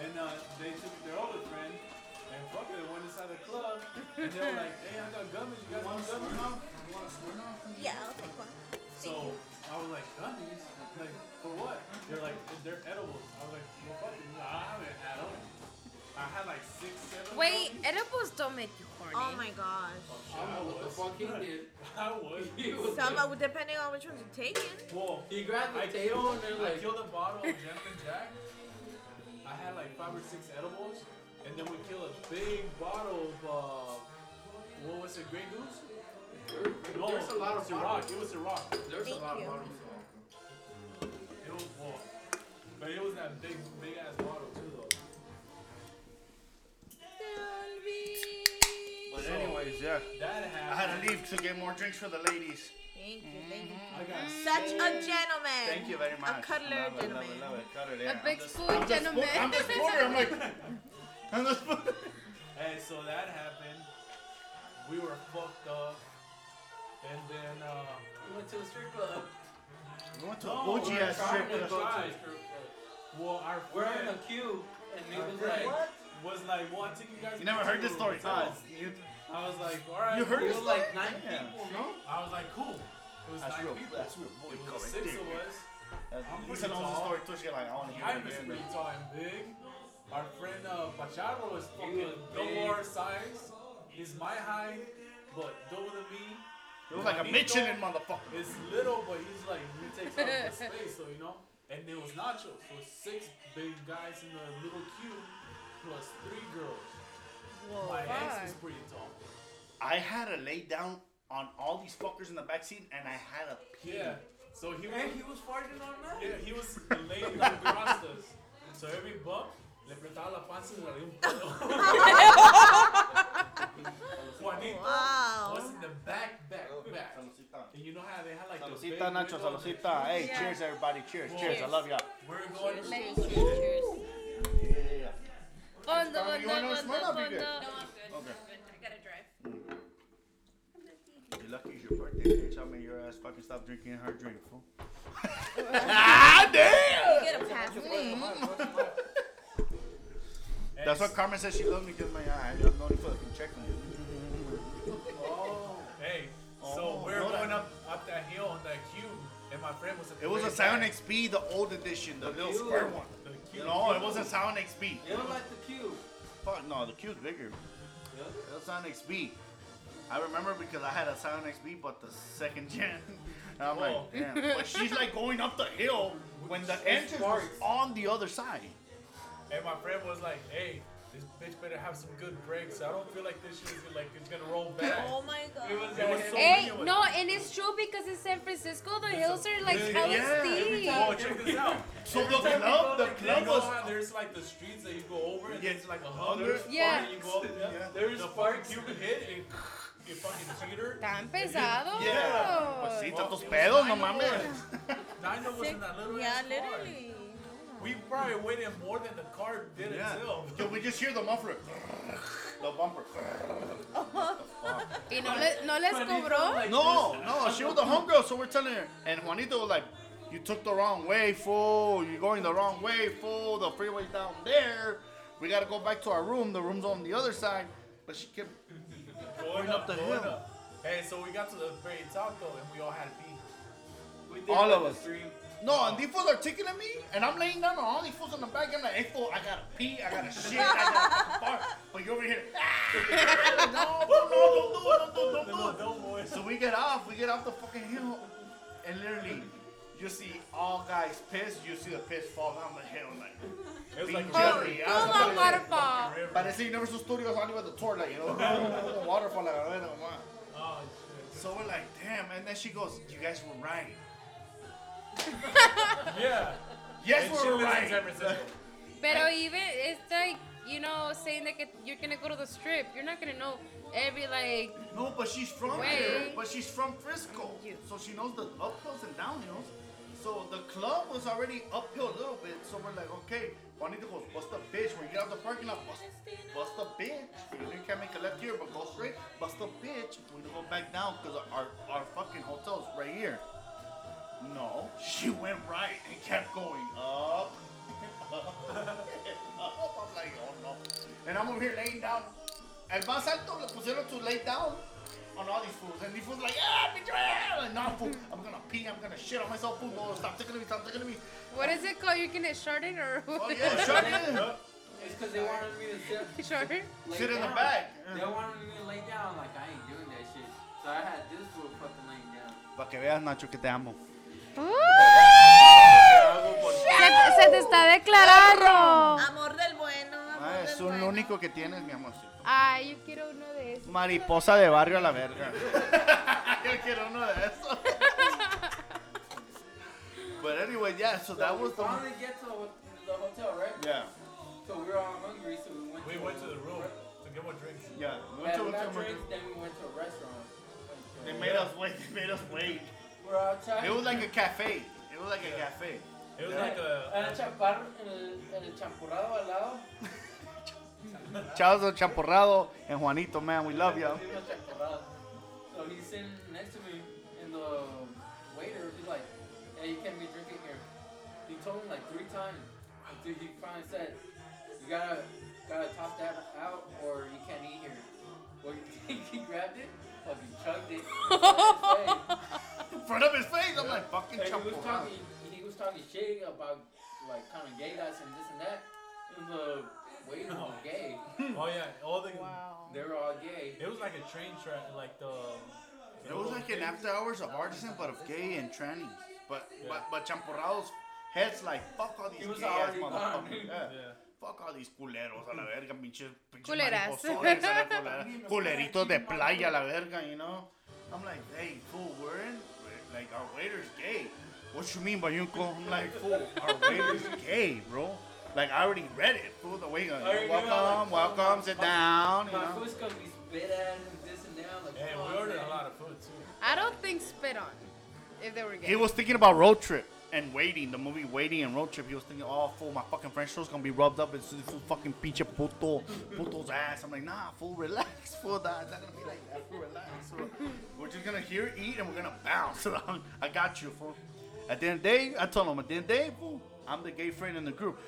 And uh, they took their older friend and fuck it, they went inside the club. And they were like, hey, I got gummies. You guys want gummies? Yeah, I'll take one. So I was like, gummies? Like, for what? They're like, they're edibles. I was like, well, fuck it. No, I haven't had them. I had like six, seven. of Wait, them. edibles don't make you horny. Oh my gosh. I What the was. fuck he did? I was. He was Some, uh, depending on which ones you're taking. Whoa. He grabbed the I table killed, and then I killed a bottle of Gentleman Jack. I had like five or six edibles, and then we kill a big bottle of uh, what was it, Grey Goose? No, there's a lot of Ciroc. bottles. It was Ciroc. There's a lot you. of bottles. It was well, but it was that big, big ass bottle too, though. But anyways, yeah. That I had to leave to get more drinks for the ladies. Thank you, thank you. I got Such a gentleman. Thank you very much. A cuddler Love it, love gentleman. it, love it. Cuddler, A yeah. big I'm the- spoon I'm the gentleman. spoon- I'm the spooner. I'm like, I'm the spoon. Hey, so that happened. We were fucked up, and then uh, We went to a strip club. We went to No, a bougie ass strip club. try. well, our We're in a queue, and he was friend like, was like, well, I take you guys. You never heard this story, huh? huh? I was like, all right. you heard it was like nine Yeah. people, No? I was like, cool. It was That's nine real. people. That's real. Boy, it was correct six there. of us. That's- I'm Lisa pretty knows the tall. story too. She's like, I want to hear I'm it again. pretty tall and big. Our friend uh, Pacharo is fucking was double our size. He's my height, but double than me. It was like a Juanito Michelin motherfucker. Is little, but he's like he takes up the space, so you know. And there was Nacho, so six big guys in the little queue, plus three girls. Whoa, my ex is pretty tall. I had to lay down on all these fuckers in the back seat, and I had to pee. Yeah. So he was. and he was farting on that. Yeah, he was laying on the rastas. So every bump, le apretaba la panza y le salía un pedo. Juanito Wow. was in the back, back, oh, back. And you know how they had like the big Nacho, windows? saludcita. Hey, Yeah. cheers, everybody. Cheers, cheers. I love y'all. We're going. Cheers, Like- cheers, cheers, cheers. Yeah, yeah, yeah. Fondo, Tommy, you wanna fondo, fondo, fondo. No, I'm good. Okay. I'm good. I gotta drive. Mm. You're lucky it's your birthday, bitch. I made your ass fucking stop drinking her drink, fool. You get a pass today. And That's what Carmen says she loves me because my eye. I'm only fucking checking you. Oh, hey. So Oh, we're going that. up up that hill on that cube, and my friend was. at the It was a very Sound back. XP, the old edition, the little cube. square one. The cube. No, it wasn't Scion xB. You don't like the cube. Fuck no, the cube's bigger. Yeah. It was Scion xB. I remember because I had a Scion xB, but the second gen. And I'm Whoa. like, oh. damn. But she's like going up the hill when the entrance was on the other side. And my friend was like, "Hey, this bitch better have some good brakes. I don't feel like this shit is like it's gonna roll back." Oh my god. It was, it was so Hey, genuine. no, and it's true because in San Francisco the hills are like Yeah, hella yeah, steep. Oh, check this out. So Every the club, go, the like, club was how there's like the streets that you go over and Yeah, it's like a under- hundred. Yeah. And you go up there. Yeah. There's the fucking cube hit and you fucking cheater. Tan pesado. Yeah. Pues sí, tantos it was pedos, no nine mames. Nino was in that little Yeah, ass car. literally. We probably waited more than the car did Yeah. itself. Yo, we just hear the muffler. The bumper. Y no, le, no les cobró. No, no, she was the homegirl, so we're telling her. And Juanito was like, You took the wrong way, fool. You're going the wrong way, fool. The freeway's down there. We gotta go back to our room. The room's on the other side. But she kept. Going up the going hill. up. Hey, so we got to the very top though, and we all had to pee. We did All like of a us. stream. No, and these fools are tickling me, and I'm laying down on all these fools in the back. I'm like, hey, fool, I gotta pee, I gotta shit, I gotta fart. But you're over here. "Ah, no, fool, no, don't do it, don't do it, don't do it. So we get off, we get off the fucking hill, and literally, you see all guys piss, you see the piss fall down the hill, like. It was like a pinche river. Full riazo, on waterfall. River. Parece Universal Studios on with the tour, like, you know, waterfall, like, a ver, nomás. Oh shit. So we're like, damn, and then she goes, you guys were right. Yeah. Yes, And she we're lives right. San Francisco. Pero even it's like you know saying that que you're gonna go to the strip. You're not gonna know every like. No, but she's from Wait. here. But she's from Frisco. So she knows the uphills and downhills. So the club was already uphill a little bit. So we're like, okay, Juanito goes, bust the bitch. When you get out the parking lot, bust, bust the bitch. You know, you can't make a left here, but go straight. Bust the bitch. We go back down because our, our fucker's hotel's right here. No, she went right and kept going up. up. I'm like, oh no. And I'm over here laying down. El más alto le pusieron to lay down on all these fools. And these fools like, ah, bitch, ah. Like, no, fool. I'm gonna pee. I'm gonna shit on myself, fool. No, stop tickling me. Stop tickling me. What is it called? You can it shorted or Oh, yeah, shut in. It's because they wanted me to sit, shorted? lay Sit in the down. back. They wanted me to lay down. Like, I ain't doing that shit. So I had this fool fucking laying down. Para que veas, Nacho, que te amo. Se, se te está declarando. Amor del bueno, amor Ah, es del un bueno. único que tienes, mi amorcito. Ay, yo quiero uno de esos. Mariposa de barrio a la verga. Yo quiero uno de esos. But anyway, yeah, so that was we the. finally get to the hotel, right? Yeah, So we were all hungry, so we went. We to went to the room to get more drinks. yeah. We went to- then we went to a restaurant. They made us wait. They made us wait. We're outside. It was like a cafe. It was like a cafe. It was Yeah. like a. Era chaparro en el, el champurrado al lado. Charles Champurrado and Juanito, man, we love you. Sí. So he's sitting next to me, and the waiter, he's like, "Hey, you can't be drinking here." He told him like three times until he finally said, "You gotta, gotta top that out, or you can't eat here." Well, he grabbed it, fucking chugged it. In front of his face, I'm like, fucking And he was Champurrado. talking, he was talking shit about like kind of gay guys and this and that. And the waiter was gay. Oh yeah, all the. wow. They were all gay. It was like a train track, like the. It was like an after hours of artisan, but of gay and trannies. But but but Champurrado's head's like, fuck all these He was gay ass motherfuckers. Yeah. Yeah. Fuck all these culeros a la mm. verga, pinches, pinches Culeras. mariposones a la culera. Culeritos de playa a la verga, you know? I'm like, hey, fool, we're in, we're- like, our waiter's gay. What you mean, Bayunco? I'm like, fool, our waiter's gay, bro. Like, I already read it, fool, the way, already knew, welcome, like, welcome, sit down, you My know? food's gonna be spit at and this and that. Like, Hey, we ordered a lot of food too. I don't think spit on. If they were gay. He was thinking about Road Trip and Waiting, the movie Waiting and Road Trip. He was thinking, oh, fool, my fucking French toast gonna be rubbed up into full fucking pinche puto, puto's ass. I'm like, nah, fool, relax, fool, that, not gonna be like that, fool, relax. Fool. We're just gonna hear, eat, and we're gonna bounce. I got you, fool. At the end of the day, I told him, at the end of the day, fool, I'm the gay friend in the group.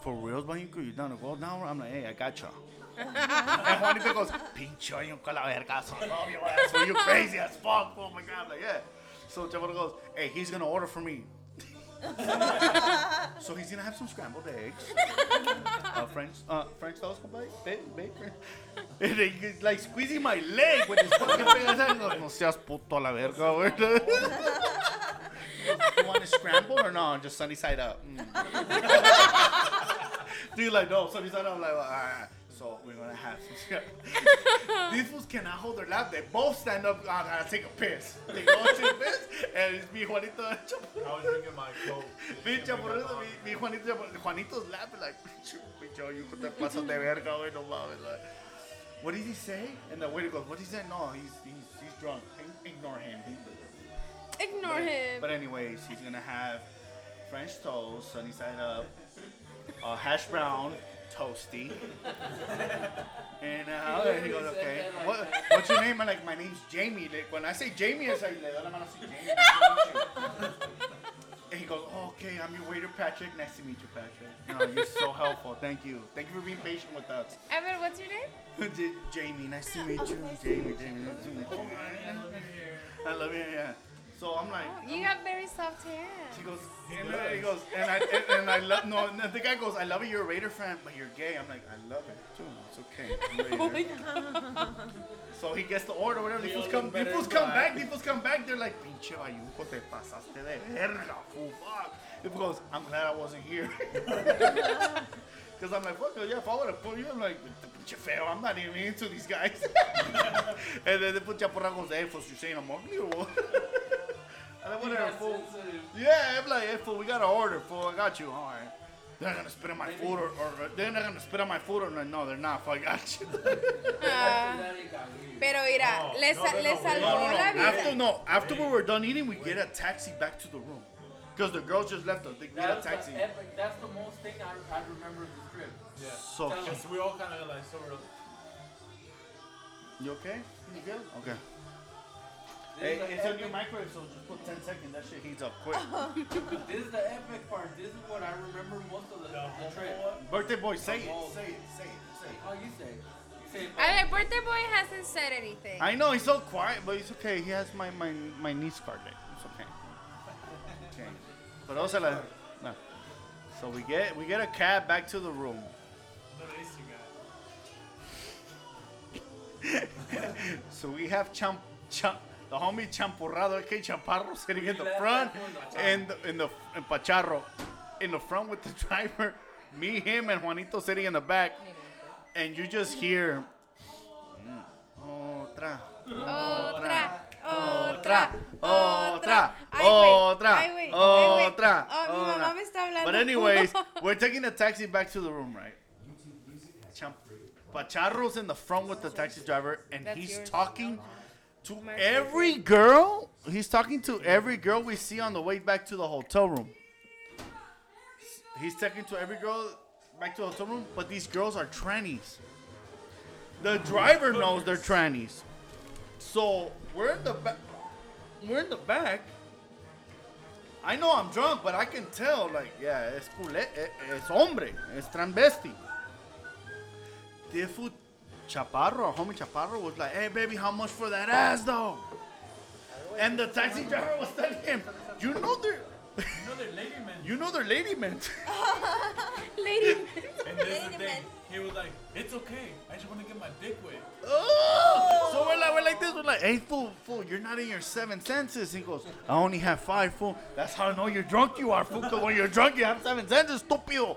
For real, Bahinko, you down to go down? I'm like, hey, I got you. and Juanito goes, la vergazo. I love fool, you crazy as fuck. Oh my God, I'm like, yeah. So Chavarro goes, hey, he's gonna order for me. so he's gonna have some scrambled eggs, uh, French, uh, French toast, compadre, ba- bacon, and then he's like squeezing my leg with his fucking fingers. Goes, no seas puto a la verga, you want it scrambled or no? Just sunny side up. Mm. Dude, like no, sunny side up. I'm like, ah. So we're gonna have some. scram- These fools cannot hold their lap. They both stand up. I gotta take a piss. They go to the piss, and it's me, Juanito, and Chapo. I was drinking my coke. Pinche Chaparrito, mi, mi Juanito, Chaparrito- Juanito's laughing like, pinche, pinche, you te pasas de verga, güey, no mames. Like, what did he say? And the waiter goes, what did he say? No, he's he's, he's drunk. Ignore him. He- Ignore him. But anyways, he's gonna have French toast, sunny side up, uh, hash brown, toasty. And uh, he goes, okay. What, what's your name? I'm like, my name's Jamie. Like, when I say Jamie, it's like, le doy la mano así, Jamie. nice to meet you." And he goes, oh, okay, I'm your waiter, Patrick. Nice to meet you, Patrick. No, you're so helpful. Thank you. Thank you for being patient with us. Evan, what's your name? J- Jamie, nice to meet you. Jamie, Jamie, nice to meet you. I love you, yeah. So I'm like, oh, You have very soft hair. He goes, and then he goes, and I and, and I love no. And the guy goes, I love it. You're a Raider fan, but you're gay. I'm like, I love it too. It's okay. I'm Raider." Oh so he gets the order, whatever. The We fools all come, look the better fools come black. back. The fools come back. They're like, pinche bayunco, te pasaste de verga, fool. Fuck. The fool goes, I'm glad I wasn't here. Because I'm like, fuck, yeah, if I would have put you, I'm like, pinche feo, I'm not even into these guys. and then the put Chaparra goes, hey, fool, you saying I'm ugly or what? And then whatever, fool. Yeah, I'm like, hey, fool, we got an order, fool. I got you. All right. They're not gonna spit on my food, or, or they're not gonna spit on my food, or like, no, they're not. Fool, I got you. Ah, pero mira, No, le, no, no, le no, salvó la vida. After no, after we were done eating, we get a taxi back to the room, cause the girls just left us. They get a taxi. the epic, that's the most thing I, I remember of this trip. Yeah. So, Because we all kind of like sort of. you okay? You good? Okay. Hey, it's the a new microwave, so just put 10 seconds. That shit heats up quick. This is the epic part. This is what I remember most of the, The the trip. whole Birthday boy, say it. Oh. Say it. Oh. Say it. Say it. Oh, you say. it. You say. it, A ver, birthday boy hasn't said anything. I know he's so quiet, but it's okay. He has my my my niece card there. It's okay. Okay. But also la, no. So we get we get a cab back to the room. Little Easter guy. So we have champ, champ the homie Champurrado, aka Chaparro, sitting in the front, and the, in the and Pacharro in the front with the driver. Me, him, and Juanito sitting in the back, and you just hear. mm, Otra. Otra, Otra, otra, otra, ay, güey, ay, güey. otra. Oh, mi mamá otra. me está hablando. But anyways, we're taking the taxi back to the room, right? Champ- Pacharro's in the front with the taxi driver, and That's he's yours. talking to Mark, every girl. He's talking to every girl we see on the way back to the hotel room. He's talking to every girl back to the hotel room, but these girls are trannies. The driver knows they're trannies. So we're in the back. We're in the back. I know I'm drunk, but I can tell, like, yeah, es culé, es hombre, es transvesti. This fool Chaparro, homie Chaparro, was like, hey, baby, how much for that ass, though? And the taxi driver was telling him, you know they're, You know they're lady men. you know they're lady men. Lady. And this Lady the men. thing. He was like, it's okay. I just want to get my dick wet. Oh! So we're like, we're like this. We're like, hey, fool, fool, you're not in your seven senses. He goes, I only have five, fool. That's how I know you're drunk. You are, fool. Because when you're drunk, you have seven senses, estúpido.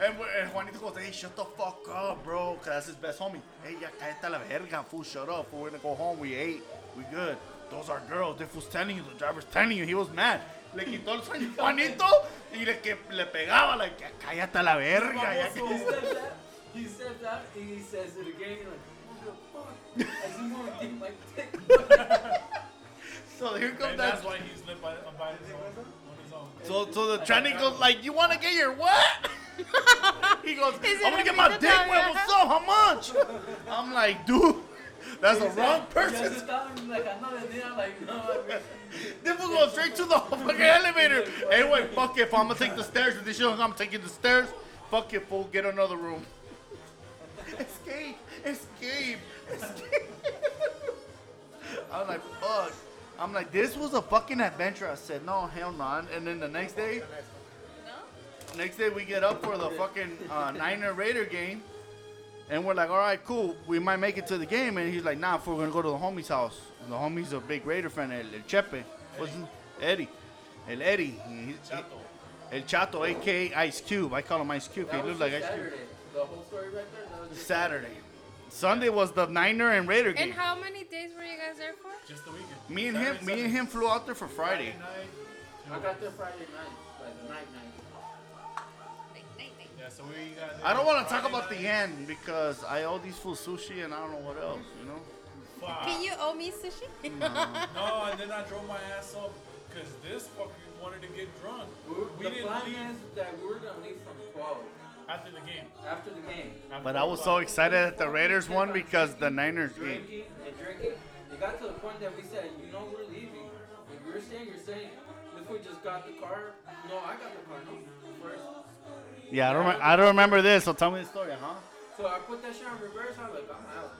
Eh, and, and eh, Juanito goes, hey, shut the fuck up, bro. Because that's his best homie. Hey, ya cállate a la verga, fool. Shut up, fool. We're going to go home. We ate. We good. Those are girls. The fool's telling you. The driver's telling you. He was mad. Le quitó el sueño Juanito y le, que, le pegaba, like, ya cállate a la verga. Ya, He steps out. He steps out and he says it again. He's like, what the fuck? I just want to get my dick. so here comes And that. that's why he's lit by, by his own, on his own. So, so the tranny goes like, "You want to get your what?" He goes, Is "I'm gonna get my dick wet. What's up? How much?" I'm like, "Dude, that's the wrong person." se estaban like, ando de día, like, This will go straight to the fucking elevator. Anyway, fuck it. If I'm gonna take the stairs, if this shit, I'm taking the stairs. Fuck it, fool. Get another room. escape, escape, escape. I'm like, fuck. I'm like, this was a fucking adventure. I said, no, hell no. And then the next day, next day we get up for the fucking uh, Niner Raider game. And we're like, all right, cool. We might make it to the game. And he's like, nah, fool, we're going to go to the homie's house. And the homie's a big Raider fan, El, El Chepe. What's his Eddie. El Eddie. He- Chato. El Chato, a.k.a. Ice Cube. I call him Ice Cube. that He was looks like just Ice Cube. Saturday. The whole story right there. That was just Saturday. Sunday was the Niner and Raider game. And how many days were you guys there for? Just the weekend. Me and him, me and him flew out there for Friday. Friday night, I got there Friday night, like the night night. Yeah, so we got. I don't want to talk Friday about the end because I owe these fools sushi and I don't know what else, you know? Fuck. Can you owe me sushi? No, no, and then I drove my ass up because this fucker wanted to get drunk. We, We the didn't plan leave is that we were gonna leave from 12 after the game. after the game. But I was so excited that the Raiders won because the Niners game. Drinking and drinking. It got to the point that we said, you know, we're leaving. If you're staying, you're staying. If we just got the car, no, I got the car, no, first. Yeah, I don't, rem- I don't remember this, so tell me the story, huh? So I put that shit on reverse. I'm like, I'm out.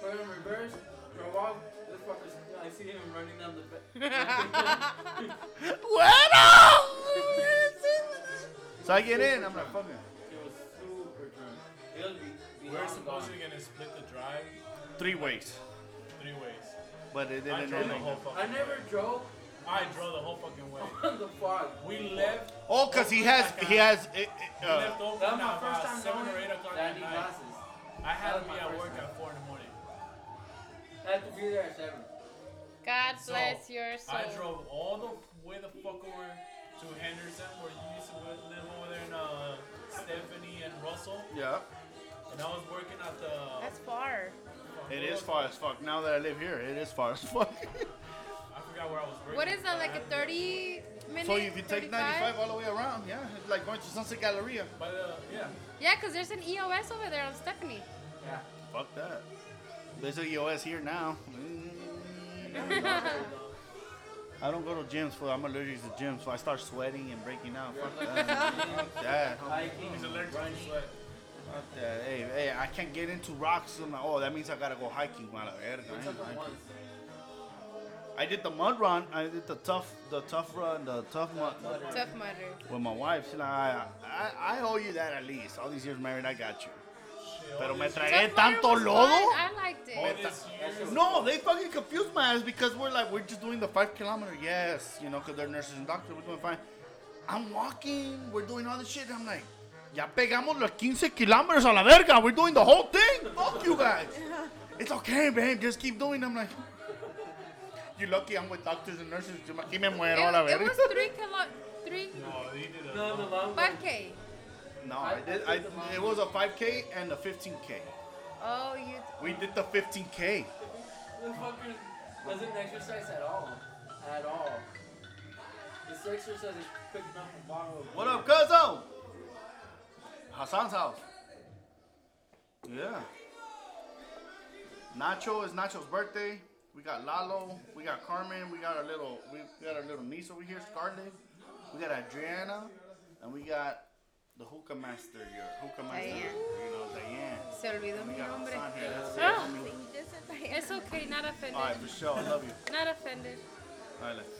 Put it on reverse. Drove off. This fucker's. I see him running down the. Ba- So I get in, I'm like, fuck it. he was super drunk. He was be, We're beyond supposedly gone. gonna split the drive Three ways. three ways. But it didn't drove end the like whole that. I never drove I drove the whole fucking way. on the fog. We left. Oh, because he has, he has, it, We it, uh, left Oakland That was my at first time seven knowing or eight o'clock I at night. glasses. I had to be at work time. at four in the morning. I had to be there at seven. God So, bless your soul. I drove all the way the fuck over to Henderson, where you used to live over there in uh, Stephanie and Russell, yeah. and I was working at the. That's far. It is far as fuck. Now that I live here, it is far as fuck. I forgot where I was working. What is that, like a 30 minute? so if you take 95 all the way around, yeah, it's like going to Sunset Galleria. But uh, yeah, Yeah, because there's an EOS over there on Stephanie. Yeah. Fuck that. There's a EOS here now. I don't go to gyms, fool. I'm allergic to gyms, so I start sweating and breaking out. Fuck that. Fuck that. Hiking, He's allergic to sweat. Fuck that. Hey, hey, I can't get into rocks. I'm like, oh, that means I gotta go hiking. Mala verga. I took ain't it hiking. once. I did the mud run. I did the tough, the tough run, the tough mud Tough Mudder. with my wife. She's like, I, I, I owe you that at least. All these years married, I got you. Pero me tragué tanto lodo. I liked it. No, they fucking confused my ass because we're like, we're just doing the five kilometer. Yes, you know, because they're nurses and doctors. We're doing fine. I'm walking. We're doing all this shit. I'm like, ya pegamos los 15 kilometers a la verga. We're doing the whole thing. Fuck you guys. It's okay, babe. Just keep doing. I'm like, you're lucky I'm with doctors and nurses. Yo Aquí me muero a la It, it was three kilo, three, No, he did a. No, the long one. five k. No, I did. I, it was a 5K and a 15K. Oh, you. We did the 15K. The fucker doesn't exercise at all. At all. This exercise is picking up a bottle of What up, Cuzzo? Hassan's house. Yeah. Nacho is Nacho's birthday. We got Lalo. We got Carmen. We got our little. We got our little niece over here, Scarlett. We got Adriana, and we got the hookah master. Your hookah master. Diane. You know, Diane. Se olvidó We mi got nombre. Hassan here. That's it, Ah. homie. It's okay, not offended. All right, for sure. I love you. Not offended. All right, let's.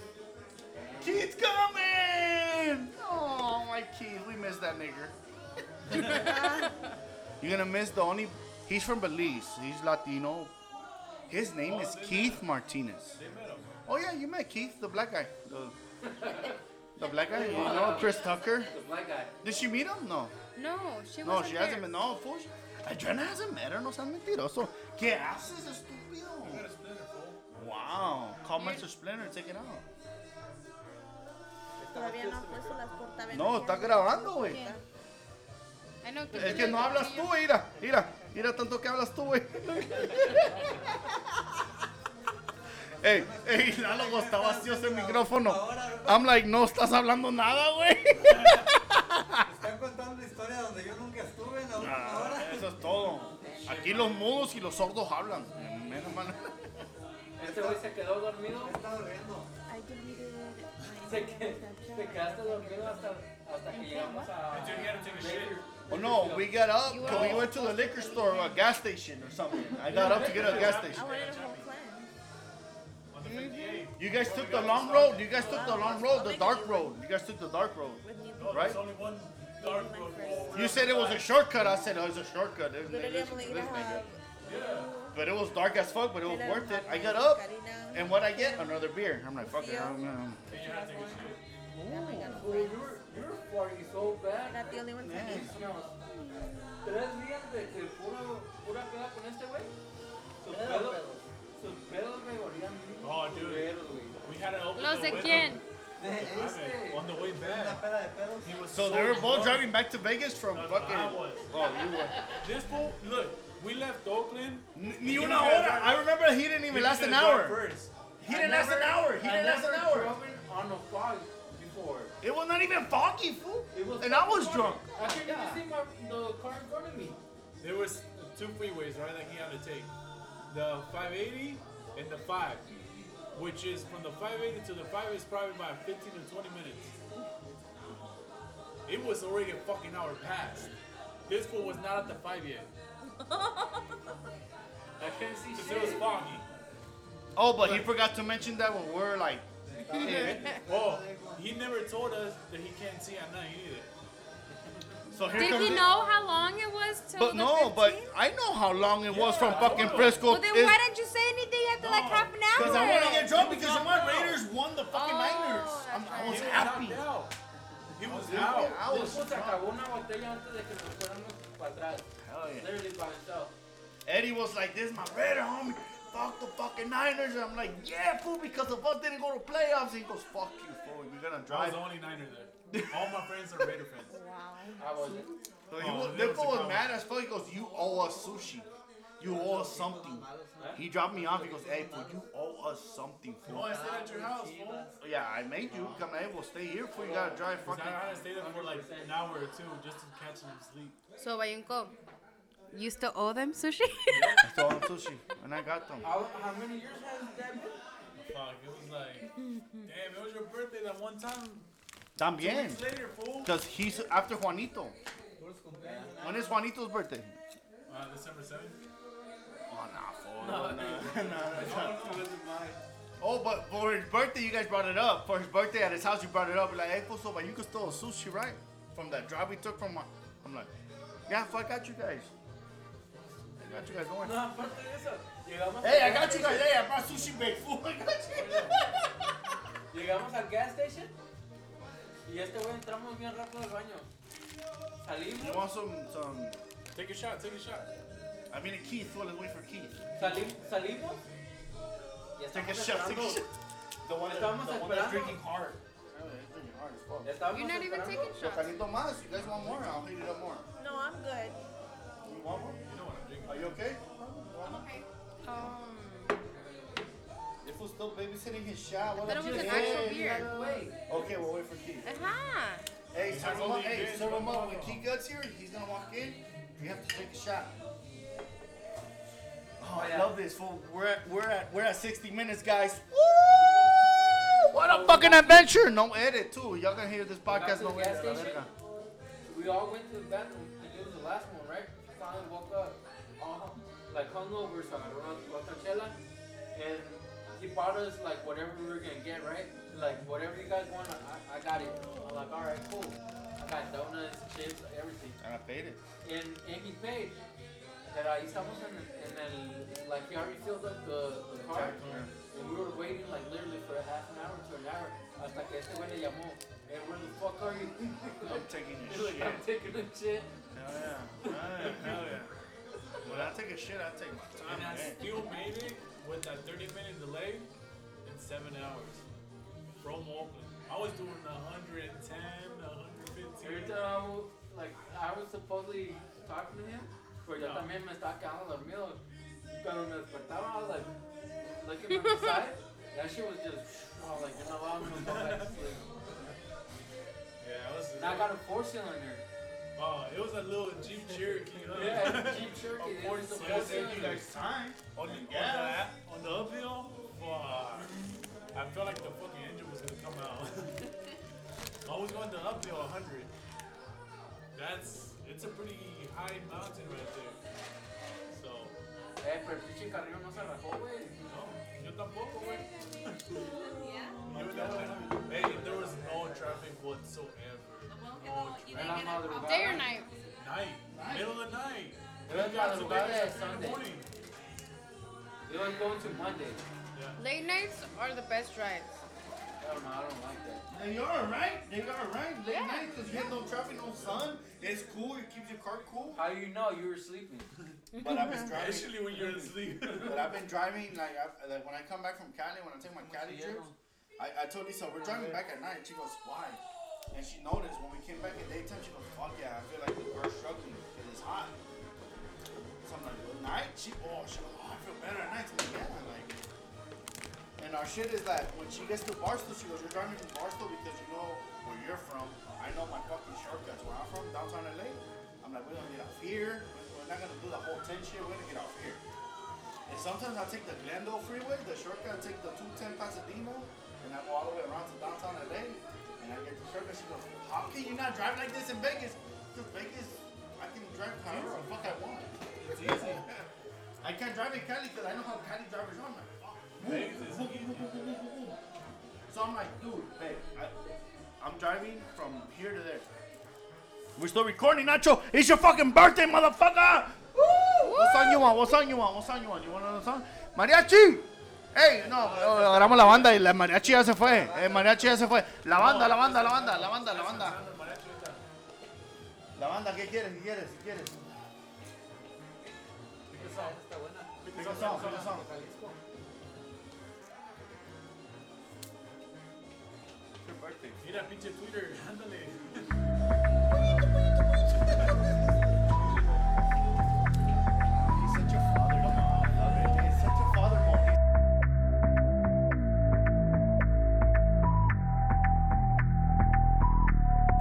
Keith's coming! Oh, my Keith. We miss that nigger. You're gonna miss the only. He's from Belize. He's Latino. His name is Keith Martinez. Oh yeah, you met Keith, the black guy. The, the black guy. You know Chris Tucker. the black guy. Did she meet him? No. No, she No, wasn't she there. hasn't been. No, fool. she- Adriana hasn't met her. No seas mentiroso. ¿Qué haces, estúpido? Wow. Call Mr. Splinter. Take it out. Todavía no ha puesto las portavenas. No, está grabando, güey. I know, Es que no hablas tú, güey. Mira, mira, mira tanto que hablas tú, güey. Ey, ey, Lalo, está vacío ese micrófono. I'm like, no estás hablando nada, güey. Están contando una historia donde yo nunca estuve en la última Ah, hora. Eso es todo. Aquí los mudos y los sordos hablan. Menos mal. Este güey se quedó dormido. Está durmiendo. Se, que, te quedaste dormido hasta, hasta que llegamos a. Until he had to take a shit. Oh no, we got up because we went to the liquor store or a gas station or something. I got up to get a gas station. I wanted a whole plan. On the 58. You guys took the long road. You guys took the long road, the dark road. You guys took the dark road. With new No, Right? there's only one dark road. forward. You said it was a shortcut. I said oh, it was a shortcut. It was- Literally, I'm only gonna nigga. have. But it was dark as fuck, but it was worth it. I got up, and what I get? Another beer. I'm like, fuck it. I'm, um, Then you have to take a shit. and I got a Well, friend. were, you were farting so bad. Not the only one for me. Tres días de que puro, pura peda con este güey. Sus pedos, sus pedos me olían bien Oh, dude. culeros, güey. We had to open ¿Los the de window. quién? Este, On the way Una back. peda de pedos. He was so they were both drunk. driving back to Vegas from No, no, fucking. I was. Oh, you were. This fool, look, we left Oakland. Ni una hora. I remember he didn't even last an hour. First. He didn't last an hour. He I didn't last an never hour. driven on a fog before. It was not even foggy, fool. It was And I was drunk. I couldn't even see my, the car in front of me. There was two freeways, right, that he had to take. The 580 and the 5. Which is from the 580 to the 5 is probably about 15 to 20 minutes. It was already a fucking hour past. This fool was not at the 5 yet. I can't see Because shit. it was foggy. Oh, but he forgot to mention that when we're like, Oh, he never told us that he can't see at night either. so here Did comes he the- know how long it was till But the no, but I know how long it was from Yeah, I fucking know. Frisco. Well, then why didn't you say anything after like half an hour? Because I want to get drunk because knocked my out. Raiders won the fucking Oh, Niners. I'm, that's I was was happy. knocked out. He was Yeah, out. I was Después drunk. acabó una botella antes de que nos fuéramos para atrás. Hell yeah. Literally by himself. Eddie was like, "This my Raider homie. Fuck the fucking Niners." And I'm like, "Yeah, fool, because the us didn't go to playoffs." He goes, "Fuck you, fool. We're gonna I was drive." the only Niner there. All my friends are Raider fans. I wasn't. So he Oh, was, there that was a was mad as fuck. He goes, "You owe us sushi. You owe us something." He dropped me off. He goes, "Hey, fool, you owe us something, Oh, fool." I stayed at your house, fool. Yeah, I made you come. Hey, we'll stay here, for You gotta drive Because fucking. I had to stay there for like an hour or two just to catch some sleep. So, Bayunco, you still owe them sushi? I stole him sushi, and I got them. How, how many years has that been? Fuck, it was like, damn, it was your birthday that one time. Two También. weeks later, fool. Because he's after Juanito. When is Juanito's birthday? Uh, December 7th. Oh, nah, fool. No. No, it wasn't mine. Oh, but for his birthday, you guys brought it up. For his birthday at his house, you brought it up. Like, hey, fool, so, but you could stole sushi, right? From that drive we took from my. I'm like, yeah, fuck, I got you guys. I got you guys going. No, aparte de eso, llegamos Hey, I got you guys. Hey, I brought sushi fool. I got you. Llegamos al gas station y este güey entramos bien rápido al baño. You Salimos, want some, some. Take a shot, take a shot. I mean, Keith, fool, let's wait for Keith. salim, salimos y Take a estamos shot, take a shot. The one, that, Estamos the one that's drinking hard. Estábamos You're not even taking shots. Carlito más. You guys want more? I'll heat it up more. No, I'm good. You want more? You know what I'm drinking. Are you okay? Um, If we're still babysitting his shot, what thought up, it was an actual Hey, beer. Wait, Okay, we'll wait for Keith. Ajá. Hey, It's serve him only up. Hey, good. serve him up. When Keith gets here, he's gonna walk in. We have to take a shot. Oh, I yeah. love this. Fool. We're at we're at we're at 60 minutes, guys. Woo! What a fucking adventure! No edit too. Y'all gonna hear this podcast? No the gas edit. station. we all went to the bathroom and it was the last one, right? Finally woke up, all like hungover, so I agarró la chela, and he bought us like whatever we were gonna get, right? Like whatever you guys want, I, I got it. I'm like, all right, cool. I got donuts, chips, everything. And I paid it. And, and he paid. Pero ahí estamos en, en el, like he already filled up the, the car. And we were waiting like literally for a half an hour to an hour. Hasta que este güey le llamó. Hey, where the fuck are you? I'm taking your like, shit. I'm taking a shit. Hell yeah. Hell yeah. Hell yeah. When I take a shit, I take my time. And I man. still made it with that 30 minute delay in seven hours from Oakland. I was doing 110, 115. Every time I was, like, I was supposedly talking to him, pero yo No. también me estaba quedando dormido. Y Cuando me despertaba, I was like, looking on the side. That shit was just, I was like, you know what, I'm gonna go back to sleep. Yeah, I was. And I got a four cylinder. Oh, it was a little Jeep Cherokee. Huh? Yeah, Jeep Cherokee. Of It course, was a yeah, four saved you guys time. On the, Yeah. on the, on the uphill, fuck. I felt like the fucking engine was gonna come out. I was going the uphill 100. That's, it's a pretty high mountain right there. So, Eh, pero el pinche carrillo no se rajó, güey. no, yo tampoco, güey. Yeah. You know, hey, there was no traffic whatsoever. Day or night? Night, middle of the night. It was We got to madrugada de Vegas in the Sunday. morning. It was going to Monday. Late nights are the best drives. I don't know, I don't like that. They are right. They are right. Late Yeah. night because you have no traffic, no sun. It's cool. It keeps your car cool. How do you know you were sleeping? But I've been driving. Especially when you're asleep. But I've been driving like, I, like when I come back from Cali, when I take my Cali trips, I, I told Lisa we're driving back at night. She goes, why? And she noticed when we came back at daytime, she goes, fuck yeah, I feel like the car's struggling because it's hot. So I'm like, well, night? She, oh, she goes, oh, I feel better at night. Like, yeah, like. And our shit is that when she gets to Barstow, she goes, you're driving from Barstow because you know where you're from. I know my fucking shortcuts. Where I'm from, downtown LA. I'm like, we're gonna get off here. We're not gonna do the whole 10 shit. We're gonna get off here. And sometimes I take the Glendale freeway, the shortcut, I take the 210 Pasadena, and I go all the way around to downtown LA. And I get the shortcut. She goes, how can you not drive like this in Vegas? Because Vegas, I can drive however the fuck I want. It's easy. I can't drive in Cali because I know how Cali drivers are. I'm like, fuck. Vegas is Boom, boom, boom, boom, boom, boom, boom. So I'm like, dude, babe, I, I'm driving from here to there. We're still recording, Nacho. It's your fucking birthday, motherfucker. Woo! What song you want? What song you want? What song you want? You want another song? Mariachi. Hey, no, eh, agarramos la banda y la mariachi ya se fue. El mariachi ya se fue. La banda, la banda, la banda, la banda, la banda. La banda, ¿qué quieres? ¿Qué quieres? ¿Qué quieres? Mira, pinche Twitter, ándale.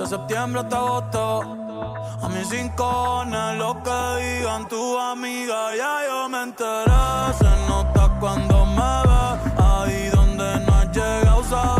de septiembre hasta agosto. A mis rincones, lo que digan tu amiga, ya yo me enteré. Se nota cuando me ves, ahí donde no has llegado, sabes